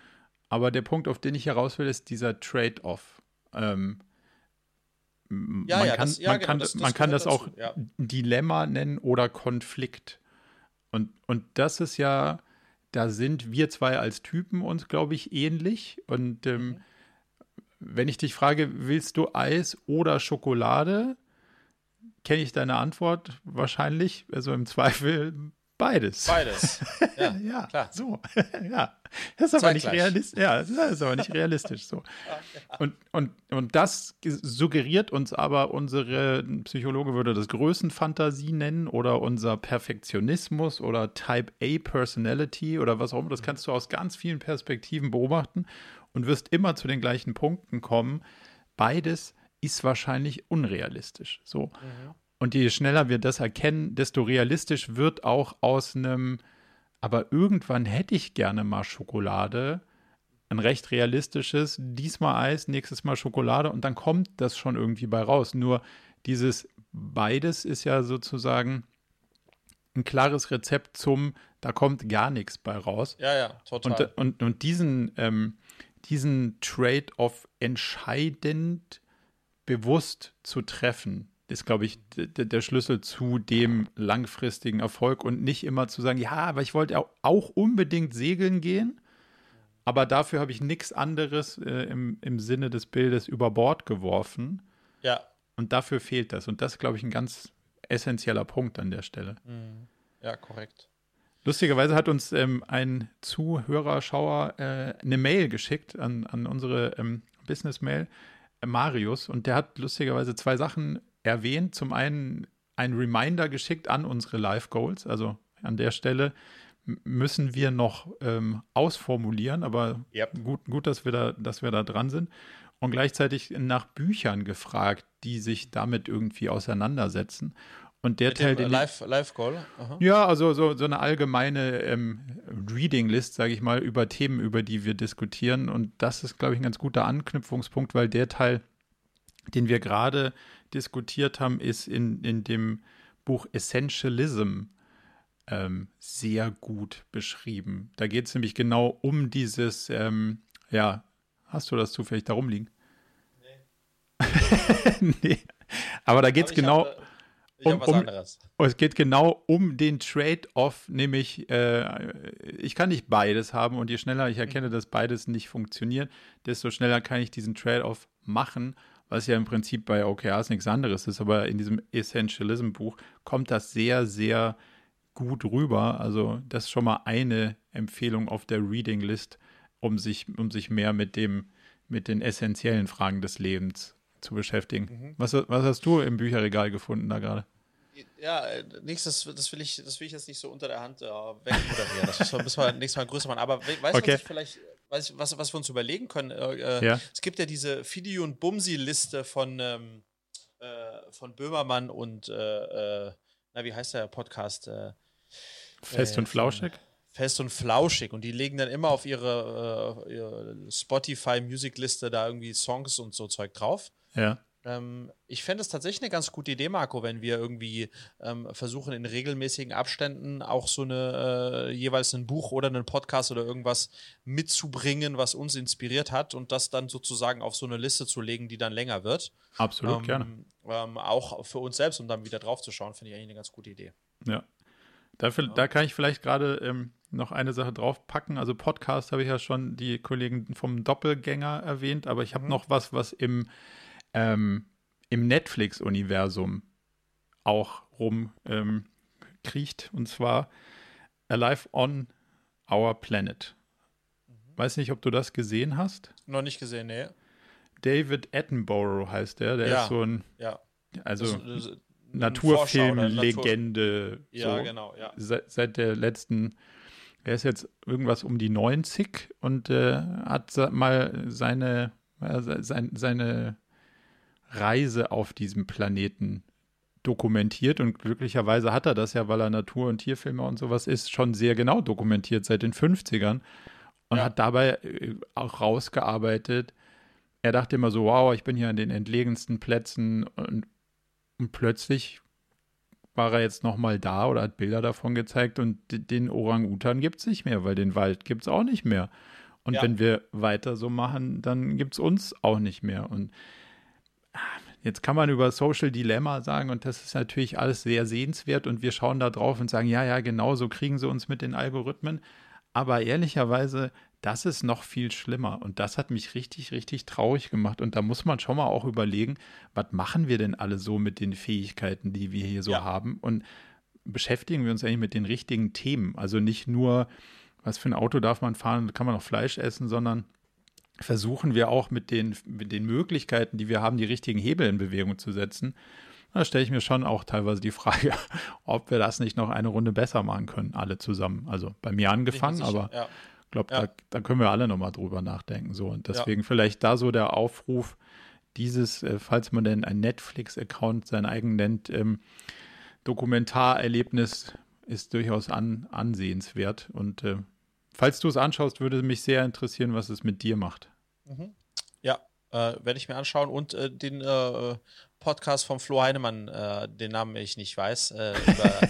Aber der Punkt, auf den ich heraus will, ist dieser Trade-off. Ähm, ja, man ja, kann, das, ja, man genau, kann, das, man kann das auch ja. Dilemma nennen oder Konflikt. Und, und das ist ja da sind wir zwei als Typen uns, glaube ich, ähnlich. Und ähm, mhm. wenn ich dich frage, willst du Eis oder Schokolade, kenne ich deine Antwort wahrscheinlich. Also im Zweifel Beides. Beides. Ja, ja klar. So. ja. Das ist aber nicht realistisch. Ja, das ist aber nicht realistisch so. Und, und, und das suggeriert uns aber unsere Psychologe würde das Größenfantasie nennen oder unser Perfektionismus oder Type A Personality oder was auch immer. Das kannst du aus ganz vielen Perspektiven beobachten und wirst immer zu den gleichen Punkten kommen. Beides ist wahrscheinlich unrealistisch. So. Mhm. Und je schneller wir das erkennen, desto realistisch wird auch aus einem, aber irgendwann hätte ich gerne mal Schokolade, ein recht realistisches, diesmal Eis, nächstes Mal Schokolade und dann kommt das schon irgendwie bei raus. Nur dieses beides ist ja sozusagen ein klares Rezept zum, da kommt gar nichts bei raus. Ja, ja, total. Und, und, und diesen, ähm, diesen Trade-off entscheidend bewusst zu treffen, ist, glaube ich, der Schlüssel zu dem langfristigen Erfolg und nicht immer zu sagen, ja, aber ich wollte auch unbedingt segeln gehen, aber dafür habe ich nichts anderes äh, im, im Sinne des Bildes über Bord geworfen. Ja. Und dafür fehlt das. Und das ist, glaube ich, ein ganz essentieller Punkt an der Stelle. Mhm. Ja, korrekt. Lustigerweise hat uns ähm, ein Zuhörer, Schauer äh, eine Mail geschickt an, an unsere ähm, Business-Mail, äh, Marius, und der hat lustigerweise zwei Sachen erwähnt. Zum einen ein Reminder geschickt an unsere Live Goals. Also an der Stelle müssen wir noch ähm, ausformulieren, aber yep. gut, gut dass, wir da, dass wir da dran sind. Und gleichzeitig nach Büchern gefragt, die sich damit irgendwie auseinandersetzen. Und der Mit Teil, den Live, Live Call? Aha. Ja, also so, so eine allgemeine ähm, Reading List, sage ich mal, über Themen, über die wir diskutieren. Und das ist, glaube ich, ein ganz guter Anknüpfungspunkt, weil der Teil, den wir gerade diskutiert haben, ist in, in dem Buch Essentialism ähm, sehr gut beschrieben. Da geht es nämlich genau um dieses, ähm, ja, hast du das zufällig da rumliegen? Nee. nee. Aber da geht es genau. Habe, um, um, oh, es geht genau um den Trade-off, nämlich äh, ich kann nicht beides haben und je schneller ich erkenne, mhm. dass beides nicht funktioniert, desto schneller kann ich diesen Trade-off machen was ja im Prinzip bei OKRs nichts anderes ist, aber in diesem Essentialism-Buch kommt das sehr, sehr gut rüber. Also das ist schon mal eine Empfehlung auf der Reading List, um sich, um sich mehr mit dem, mit den essentiellen Fragen des Lebens zu beschäftigen. Mhm. Was, was hast du im Bücherregal gefunden da gerade? Ja, äh, nächstes, das will ich, das will ich jetzt nicht so unter der Hand äh, wegmoderieren. Das müssen wir nächstes Mal größer machen. Aber weißt du, okay. was ich vielleicht weiß, was, was wir uns überlegen können. Äh, äh, ja. Es gibt ja diese Fidi und Bumsi-Liste von, ähm, äh, von Böhmermann und, äh, äh na, wie heißt der Podcast? Äh, Fest und Flauschig? Fest und Flauschig. Und die legen dann immer auf ihre, ihre Spotify-Music-Liste da irgendwie Songs und so Zeug drauf. Ja. Ähm, ich fände es tatsächlich eine ganz gute Idee, Marco, wenn wir irgendwie ähm, versuchen, in regelmäßigen Abständen auch so eine äh, jeweils ein Buch oder einen Podcast oder irgendwas mitzubringen, was uns inspiriert hat und das dann sozusagen auf so eine Liste zu legen, die dann länger wird. Absolut, ähm, gerne. Ähm, auch für uns selbst, um dann wieder drauf zu schauen, finde ich eigentlich eine ganz gute Idee. Ja. Dafür, ja. Da kann ich vielleicht gerade ähm, noch eine Sache draufpacken. Also Podcast habe ich ja schon die Kollegen vom Doppelgänger erwähnt, aber ich habe mhm. noch was, was im ähm, im Netflix-Universum auch rumkriecht. Ähm, und zwar Alive on Our Planet. Mhm. Weiß nicht, ob du das gesehen hast. Noch nicht gesehen, nee. David Attenborough heißt der. Der ja. ist so ein, ja. also Naturfilmlegende. Natur ja, so. genau. Ja. Seit, seit, der letzten, er ist jetzt irgendwas um die 90 und äh, hat mal seine, äh, sein, seine Reise auf diesem Planeten dokumentiert und glücklicherweise hat er das ja, weil er Natur- und Tierfilmer und sowas ist, schon sehr genau dokumentiert seit den 50ern und ja. hat dabei äh, auch rausgearbeitet. Er dachte immer so, wow, ich bin hier an den entlegensten Plätzen und, und plötzlich war er jetzt nochmal da oder hat Bilder davon gezeigt und den Orang-Utan gibt es nicht mehr, weil den Wald gibt es auch nicht mehr. Und ja. wenn wir weiter so machen, dann gibt es uns auch nicht mehr. Und Jetzt kann man über Social Dilemma sagen und das ist natürlich alles sehr sehenswert und wir schauen da drauf und sagen, ja, ja, genau so kriegen sie uns mit den Algorithmen. Aber ehrlicherweise, das ist noch viel schlimmer und das hat mich richtig, richtig traurig gemacht und da muss man schon mal auch überlegen, was machen wir denn alle so mit den Fähigkeiten, die wir hier so ja. haben und beschäftigen wir uns eigentlich mit den richtigen Themen. Also nicht nur, was für ein Auto darf man fahren, kann man auch Fleisch essen, sondern versuchen wir auch mit den, mit den Möglichkeiten, die wir haben, die richtigen Hebel in Bewegung zu setzen. Da stelle ich mir schon auch teilweise die Frage, ob wir das nicht noch eine Runde besser machen können, alle zusammen. Also bei mir angefangen, aber ich ja. glaube, ja. da, da, können wir alle nochmal drüber nachdenken. So. Und deswegen ja. vielleicht da so der Aufruf, dieses, äh, falls man denn ein Netflix-Account sein eigen nennt, ähm, Dokumentarerlebnis ist durchaus an, ansehenswert. Und äh, falls du es anschaust, würde mich sehr interessieren, was es mit dir macht. Mhm. Ja, äh, werde ich mir anschauen. Und äh, den äh, Podcast von Flo Heinemann, äh, den Namen ich nicht weiß, äh, über,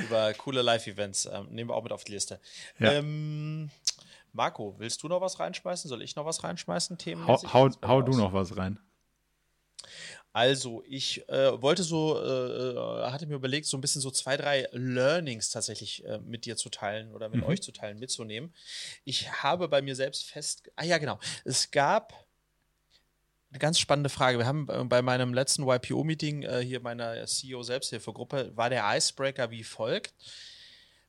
über, coole Live-Events, ähm, nehmen wir auch mit auf die Liste. Ja. Ähm, Marco, willst du noch was reinschmeißen? Soll ich noch was reinschmeißen? Themen? Hau, hau, hau du noch was rein. Also, ich äh, wollte so, äh, äh, hatte mir überlegt, so ein bisschen so zwei, drei Learnings tatsächlich äh, mit dir zu teilen oder mit mhm. euch zu teilen, mitzunehmen. Ich habe bei mir selbst fest, ah ja, genau, es gab eine ganz spannende Frage. Wir haben bei meinem letzten YPO-Meeting äh, hier meiner CEO-Selbsthilfegruppe, war der Icebreaker wie folgt.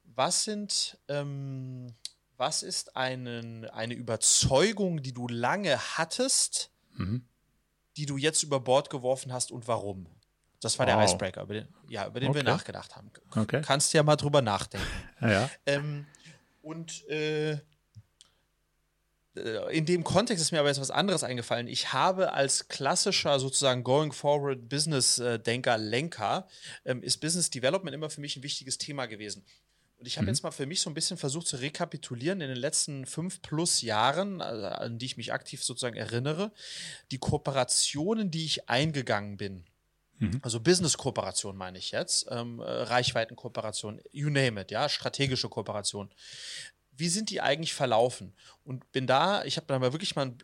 Was sind, ähm, was ist einen, eine Überzeugung, die du lange hattest, mhm die du jetzt über Bord geworfen hast und warum? Das war wow. der Icebreaker, über den, ja, über den okay. wir nachgedacht haben. Okay. Kannst ja mal drüber nachdenken. ja. Ähm, und äh, äh, in dem Kontext ist mir aber jetzt was anderes eingefallen. Ich habe als klassischer sozusagen Going Forward Business-Denker, Lenker, ähm, ist Business Development immer für mich ein wichtiges Thema gewesen. Und ich habe mhm. jetzt mal für mich so ein bisschen versucht zu rekapitulieren in den letzten fünf plus Jahren, also an die ich mich aktiv sozusagen erinnere, die Kooperationen, die ich eingegangen bin. Mhm. Also Business-Kooperation meine ich jetzt, ähm, äh, Reichweitenkooperation, you name it, ja, strategische Kooperation. Wie sind die eigentlich verlaufen? Und bin da, ich habe dann mal wirklich mal einen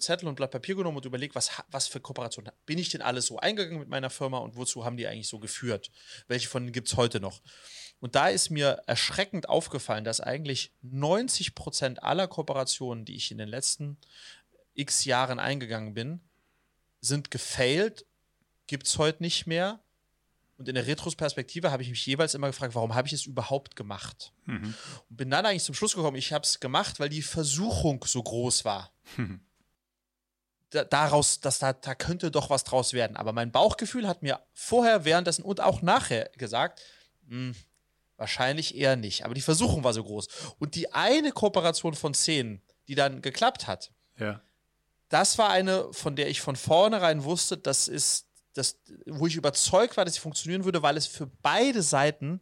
Zettel und Blatt Papier genommen und überlegt, was, was für Kooperationen bin ich denn alles so eingegangen mit meiner Firma und wozu haben die eigentlich so geführt? Welche von denen gibt es heute noch? Und da ist mir erschreckend aufgefallen, dass eigentlich 90 Prozent aller Kooperationen, die ich in den letzten x Jahren eingegangen bin, sind gefailt, gibt es heute nicht mehr. Und in der Retrospektive habe ich mich jeweils immer gefragt, warum habe ich es überhaupt gemacht? Mhm. Und bin dann eigentlich zum Schluss gekommen, ich habe es gemacht, weil die Versuchung so groß war. Mhm. Da, daraus, dass da, da könnte doch was draus werden. Aber mein Bauchgefühl hat mir vorher, währenddessen und auch nachher gesagt, mh, hm, Wahrscheinlich eher nicht. Aber die Versuchung war so groß. Und die eine Kooperation von zehn, die dann geklappt hat, ja. das war eine, von der ich von vornherein wusste, das ist, das, wo ich überzeugt war, dass sie funktionieren würde, weil es für beide Seiten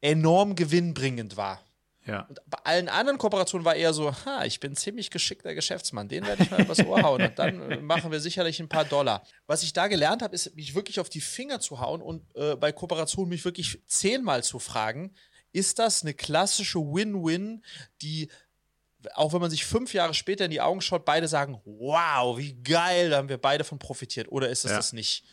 enorm gewinnbringend war. Ja. Und bei allen anderen Kooperationen war eher so, ha, ich bin ziemlich geschickter Geschäftsmann, den werde ich mal übers Ohr hauen und dann äh, machen wir sicherlich ein paar Dollar. Was ich da gelernt habe, ist, mich wirklich auf die Finger zu hauen und äh, bei Kooperationen mich wirklich zehnmal zu fragen, ist das eine klassische Win-Win, die auch wenn man sich fünf Jahre später in die Augen schaut, beide sagen, wow, wie geil, da haben wir beide von profitiert. Oder ist es ja. das nicht?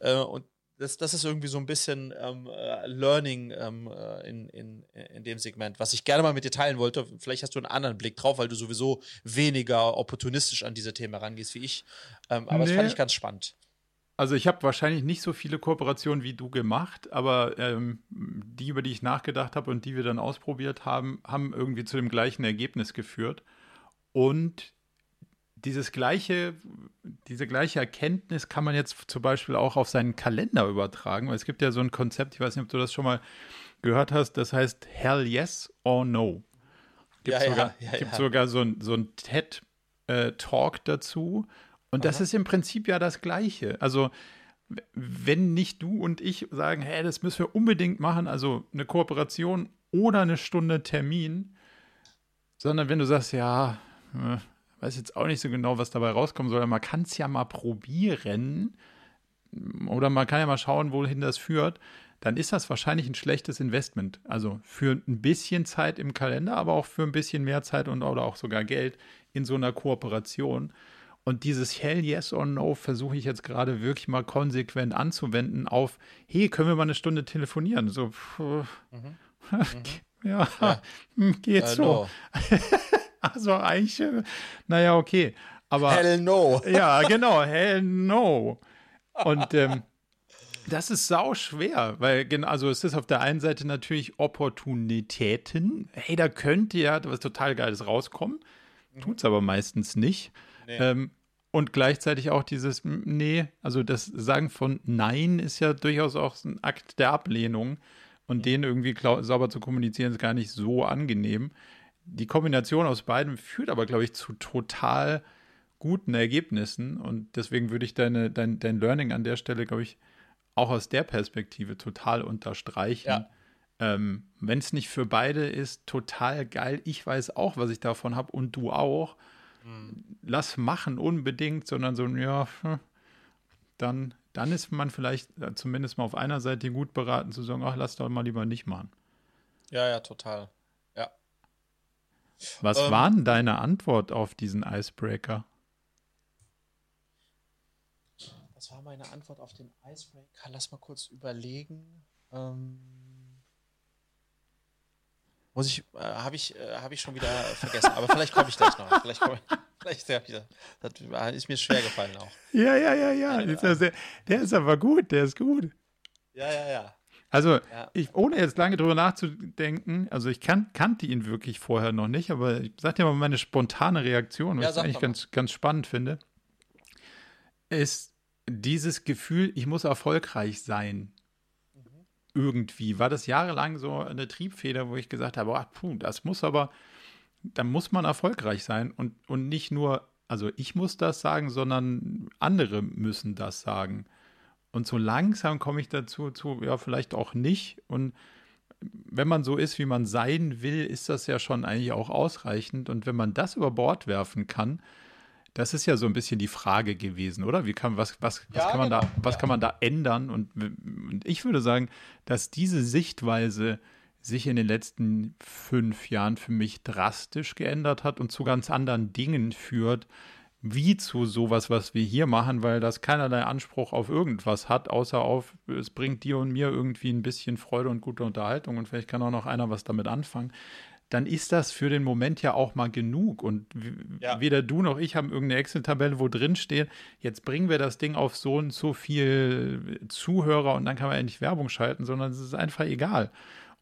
Äh, und das, das ist irgendwie so ein bisschen ähm, äh, Learning ähm, äh, in, in, in dem Segment, was ich gerne mal mit dir teilen wollte. Vielleicht hast du einen anderen Blick drauf, weil du sowieso weniger opportunistisch an diese Themen rangehst wie ich. Ähm, aber nee. das fand ich ganz spannend. Also ich habe wahrscheinlich nicht so viele Kooperationen wie du gemacht, aber ähm, die, über die ich nachgedacht habe und die wir dann ausprobiert haben, haben irgendwie zu dem gleichen Ergebnis geführt. Und dieses gleiche, diese gleiche Erkenntnis kann man jetzt zum Beispiel auch auf seinen Kalender übertragen, weil es gibt ja so ein Konzept, ich weiß nicht, ob du das schon mal gehört hast, das heißt Hell Yes or No. Gibt ja, sogar, ja, ja, gibt sogar so ein, so ein TED-Talk äh, dazu. Und Aha. das ist im Prinzip ja das Gleiche. Also, wenn nicht du und ich sagen, hey, das müssen wir unbedingt machen, also eine Kooperation oder eine Stunde Termin, sondern wenn du sagst, ja, äh, weiß jetzt auch nicht so genau, was dabei rauskommen soll, man kann es ja mal probieren oder man kann ja mal schauen, wohin das führt, dann ist das wahrscheinlich ein schlechtes Investment. Also für ein bisschen Zeit im Kalender, aber auch für ein bisschen mehr Zeit und oder auch sogar Geld in so einer Kooperation. Und dieses Hell Yes or No versuche ich jetzt gerade wirklich mal konsequent anzuwenden auf, hey, können wir mal eine Stunde telefonieren? So, mhm. ja, ja, geht uh, so. No. also eigentlich, äh, naja, okay. Aber, hell no. ja, genau, hell no. Und ähm, das ist sau schwer, weil also es ist auf der einen Seite natürlich Opportunitäten. Hey, da könnte ja was total Geiles rauskommen. Mhm. Tut es aber meistens nicht. Nee. Ähm, und gleichzeitig auch dieses, nee, also das Sagen von Nein ist ja durchaus auch ein Akt der Ablehnung. Und den irgendwie sauber zu kommunizieren, ist gar nicht so angenehm. Die Kombination aus beiden führt aber, glaube ich, zu total guten Ergebnissen. Und deswegen würde ich deine, dein, dein Learning an der Stelle, glaube ich, auch aus der Perspektive total unterstreichen. Ja. Ähm, Wenn es nicht für beide ist, total geil. Ich weiß auch, was ich davon habe und du auch. Mhm. Lass machen unbedingt, sondern so, ja, hm, dann, dann ist man vielleicht äh, zumindest mal auf einer Seite gut beraten zu sagen, ach, lass doch mal lieber nicht machen. Ja, ja, total. Ja. Was ähm, war denn deine Antwort auf diesen Icebreaker? Was war meine Antwort auf den Icebreaker? Lass mal kurz überlegen. Ähm, muss ich, äh, habe ich, äh, hab ich schon wieder vergessen. Aber vielleicht komme ich gleich noch. Vielleicht komme ich, vielleicht. Das ist mir schwer gefallen auch. Ja, ja, ja, ja. ja. Der, der ist aber gut, der ist gut. Ja, ja, ja. Also, ja. Ich, ohne jetzt lange drüber nachzudenken, also ich kan kannte ihn wirklich vorher noch nicht, aber ich sag dir mal meine spontane Reaktion, was ja, ich eigentlich ganz, ganz spannend finde, ist, dieses Gefühl, ich muss erfolgreich sein. Irgendwie war das jahrelang so eine Triebfeder, wo ich gesagt habe, oh, puh, das muss aber, da muss man erfolgreich sein und, und nicht nur, also ich muss das sagen, sondern andere müssen das sagen. Und so langsam komme ich dazu, zu, ja, vielleicht auch nicht. Und wenn man so ist, wie man sein will, ist das ja schon eigentlich auch ausreichend. Und wenn man das über Bord werfen kann, das ist ja so ein bisschen die Frage gewesen, oder? Wie kann, was, was, was, ja, kann, man genau. da, was ja. kann man da ändern? Und, und, ich würde sagen, dass diese Sichtweise sich in den letzten fünf Jahren für mich drastisch geändert hat und zu ganz anderen Dingen führt, wie zu sowas, was wir hier machen, weil das keinerlei Anspruch auf irgendwas hat, außer auf, es bringt dir und mir irgendwie ein bisschen Freude und gute Unterhaltung und vielleicht kann auch noch einer was damit anfangen dann ist das für den Moment ja auch mal genug. Und ja. weder du noch ich haben irgendeine Excel-Tabelle, wo drin steht, jetzt bringen wir das Ding auf so und so viel Zuhörer und dann kann man endlich Werbung schalten, sondern es ist einfach egal.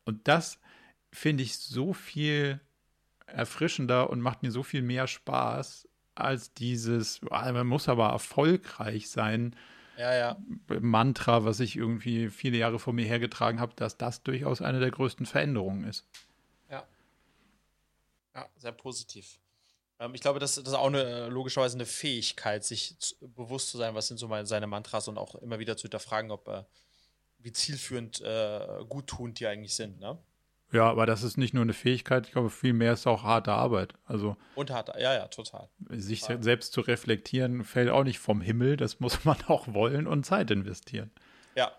Und das finde ich so viel erfrischender und macht mir so viel mehr Spaß als dieses, ah, man muss aber erfolgreich sein. Ja, ja. Mantra, was ich irgendwie viele Jahre vor mir hergetragen habe, dass das durchaus eine der größten Veränderungen ist. Ja, sehr positiv. Ähm, ich glaube, das, das, ist auch eine, äh, logischerweise eine Fähigkeit, sich zu, bewusst zu sein, was sind so meine, seine Mantras und auch immer wieder zu hinterfragen, ob äh, wie zielführend, äh, guttunend die eigentlich sind. Ne? Ja, aber das ist nicht nur eine Fähigkeit, ich glaube, vielmehr ist auch harte Arbeit. Also und harte, ja, ja, total. Sich total. selbst zu reflektieren, fällt auch nicht vom Himmel. Das muss man auch wollen und Zeit investieren. Ja,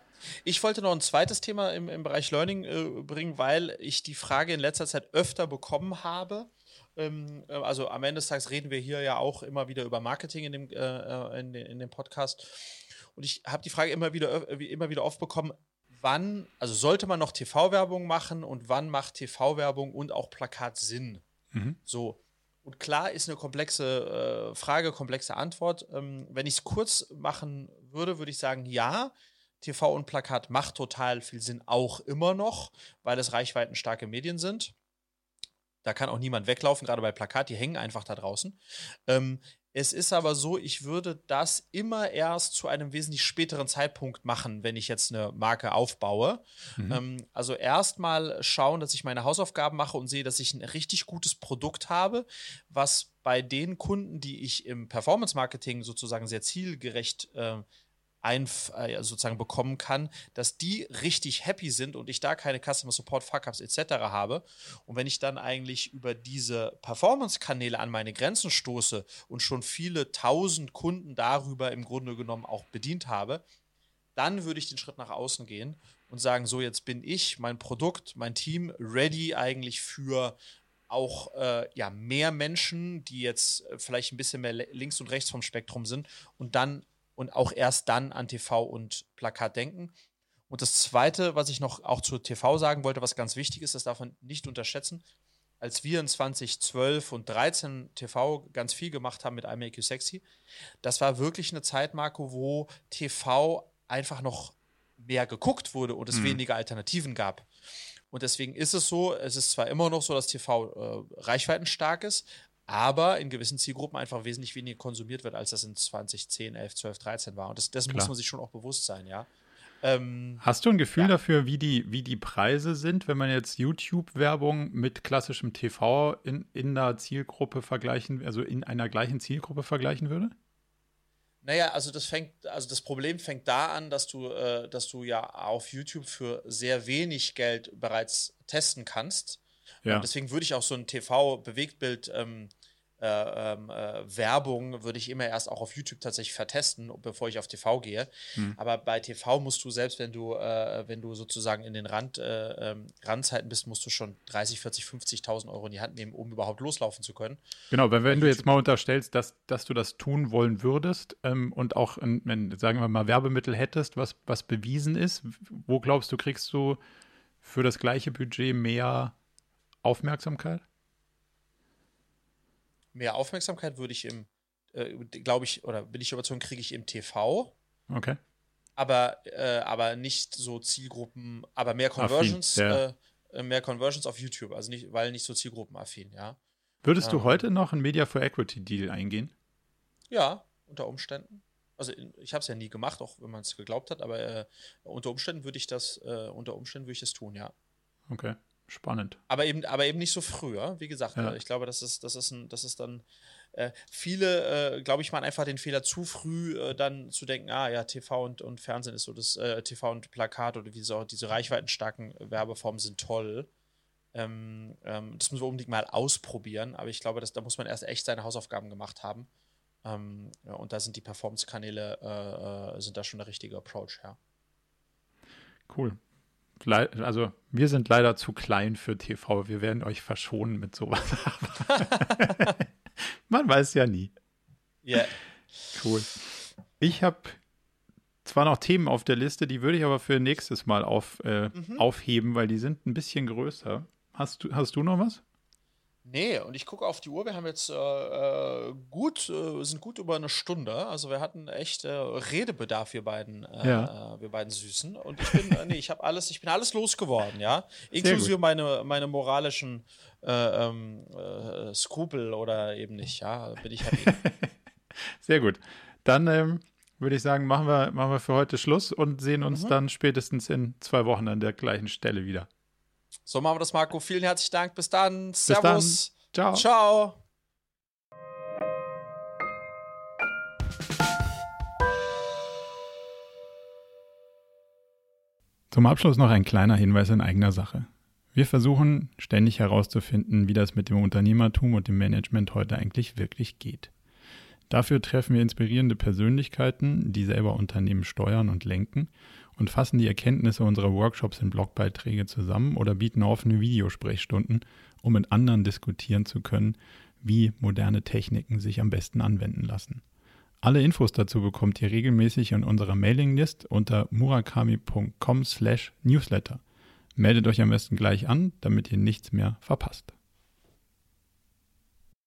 ich wollte noch ein zweites Thema im, im Bereich Learning äh, bringen, weil ich die Frage in letzter Zeit öfter bekommen habe. Ähm, äh, also am Ende des Tages reden wir hier ja auch immer wieder über Marketing in dem, äh, äh in, in, dem Podcast. Und ich habe die Frage immer wieder, äh, immer wieder oft bekommen, wann, also sollte man noch TV-Werbung machen und wann macht TV-Werbung und auch Plakat Sinn? Mhm. So. Und klar ist eine komplexe äh, Frage, komplexe Antwort. Ähm, wenn ich es kurz machen würde, würde ich sagen, ja, TV und Plakat macht total viel Sinn, auch immer noch, weil es reichweitenstarke Medien sind. Da kann auch niemand weglaufen, gerade bei Plakat, die hängen einfach da draußen. Ähm, Es ist aber so, ich würde das immer erst zu einem wesentlich späteren Zeitpunkt machen, wenn ich jetzt eine Marke aufbaue. Mhm. Ähm, also erstmal schauen, dass ich meine Hausaufgaben mache und sehe, dass ich ein richtig gutes Produkt habe, was bei den Kunden, die ich im Performance-Marketing sozusagen sehr zielgerecht äh, ein, äh, sozusagen bekommen kann, dass die richtig happy sind und ich da keine Customer Support Fuck-ups etc. habe. Und wenn ich dann eigentlich über diese Performance-Kanäle an meine Grenzen stoße und schon viele tausend Kunden darüber im Grunde genommen auch bedient habe, dann würde ich den Schritt nach außen gehen und sagen, so jetzt bin ich, mein Produkt, mein Team ready eigentlich für auch äh, ja, mehr Menschen, die jetzt äh, vielleicht ein bisschen mehr links und rechts vom Spektrum sind und dann und auch erst dann an TV und Plakat denken. Und das Zweite, was ich noch auch zu TV sagen wollte, was ganz wichtig ist, das darf man nicht unterschätzen. Als wir in 2012 und 13 TV ganz viel gemacht haben mit I Make You Sexy, das war wirklich eine Zeit, Marco, wo TV einfach noch mehr geguckt wurde und es mhm. weniger Alternativen gab. Und deswegen ist es so, es ist zwar immer noch so, dass TV äh, reichweitenstark ist, aber in gewissen Zielgruppen einfach wesentlich weniger konsumiert wird, als das in 2010, 11, 12, 13 war. Und das, das muss man sich schon auch bewusst sein, ja. Ähm, Hast du ein Gefühl ja. dafür, wie die, wie die Preise sind, wenn man jetzt YouTube-Werbung mit klassischem TV in, in einer Zielgruppe vergleichen, also in einer gleichen Zielgruppe vergleichen würde? Naja, also das fängt, also das Problem fängt da an, dass du, äh, dass du ja auf YouTube für sehr wenig Geld bereits testen kannst. Ja. deswegen würde ich auch so ein TV-Bewegtbild ähm, äh, ähm, äh, Werbung würde ich immer erst auch auf YouTube tatsächlich vertesten, bevor ich auf TV gehe. Hm. Aber bei TV musst du selbst, wenn du, äh, wenn du sozusagen in den Rand, äh, ähm, Randzeiten bist, musst du schon 30, 40, 50.000 Euro in die Hand nehmen, um überhaupt loslaufen zu können. Genau, wenn, wenn du jetzt mal unterstellst, dass, dass du das tun wollen würdest ähm, und auch, wenn, sagen wir mal, Werbemittel hättest, was, was bewiesen ist, wo glaubst du, kriegst du für das gleiche Budget mehr Aufmerksamkeit? Mehr Aufmerksamkeit würde ich im, äh, glaube ich, oder bin ich überzeugt, kriege ich im TV. Okay. Aber, äh, aber nicht so Zielgruppen, aber mehr Conversions, affin, ja. äh, mehr Conversions auf YouTube, also nicht, weil nicht so zielgruppenaffin, ja. Würdest ähm, du heute noch einen Media for Equity Deal eingehen? Ja, unter Umständen. Also ich habe es ja nie gemacht, auch wenn man es geglaubt hat, aber äh, unter Umständen würde ich das, äh, unter Umständen würde ich das tun, ja. Okay. Spannend. Aber eben, aber eben nicht so früher. Wie gesagt, ja. ich glaube, das ist, das ist, ein, das ist dann. Äh, viele, äh, glaube ich, machen einfach den Fehler zu früh, äh, dann zu denken, ah ja, TV und, und Fernsehen ist so das, äh, TV und Plakat oder wie so, diese reichweitenstarken Werbeformen sind toll. Ähm, ähm, das müssen wir unbedingt mal ausprobieren, aber ich glaube, dass, da muss man erst echt seine Hausaufgaben gemacht haben. Ähm, ja, und da sind die Performance-Kanäle, äh, äh, sind da schon der richtige Approach, ja. Cool also wir sind leider zu klein für TV. Wir werden euch verschonen mit sowas. Man weiß ja nie. Ja. Yeah. Cool. Ich habe zwar noch Themen auf der Liste, die würde ich aber für nächstes Mal auf, äh, mhm. aufheben, weil die sind ein bisschen größer. Hast du, hast du noch was? Nee, und ich gucke auf die Uhr, wir haben jetzt äh, äh, gut, äh, sind gut über eine Stunde. Also wir hatten echt äh, Redebedarf, wir beiden, äh, ja. Äh, wir beiden Süßen. Und ich bin, nee, ich habe alles, ich bin alles losgeworden, ja. Inklusive meine, meine moralischen ähm, Skrupel oder eben nicht, ja. Bin ich happy. Sehr gut. Dann ähm, würde ich sagen, machen wir, machen wir für heute Schluss und sehen uns mhm. dann spätestens in zwei Wochen an der gleichen Stelle wieder. So machen wir das, Marco. Vielen herzlichen Dank. Bis dann. Bis Servus. Dann. Ciao. Ciao. Zum Abschluss noch ein kleiner Hinweis in eigener Sache. Wir versuchen ständig herauszufinden, wie das mit dem Unternehmertum und dem Management heute eigentlich wirklich geht. Dafür treffen wir inspirierende Persönlichkeiten, die selber Unternehmen steuern und lenken und fassen die Erkenntnisse unserer Workshops in Blogbeiträge zusammen oder bieten offene Videosprechstunden, um mit anderen diskutieren zu können, wie moderne Techniken sich am besten anwenden lassen. Alle Infos dazu bekommt ihr regelmäßig in unserer Mailinglist unter murakami.com/newsletter. Meldet euch am besten gleich an, damit ihr nichts mehr verpasst.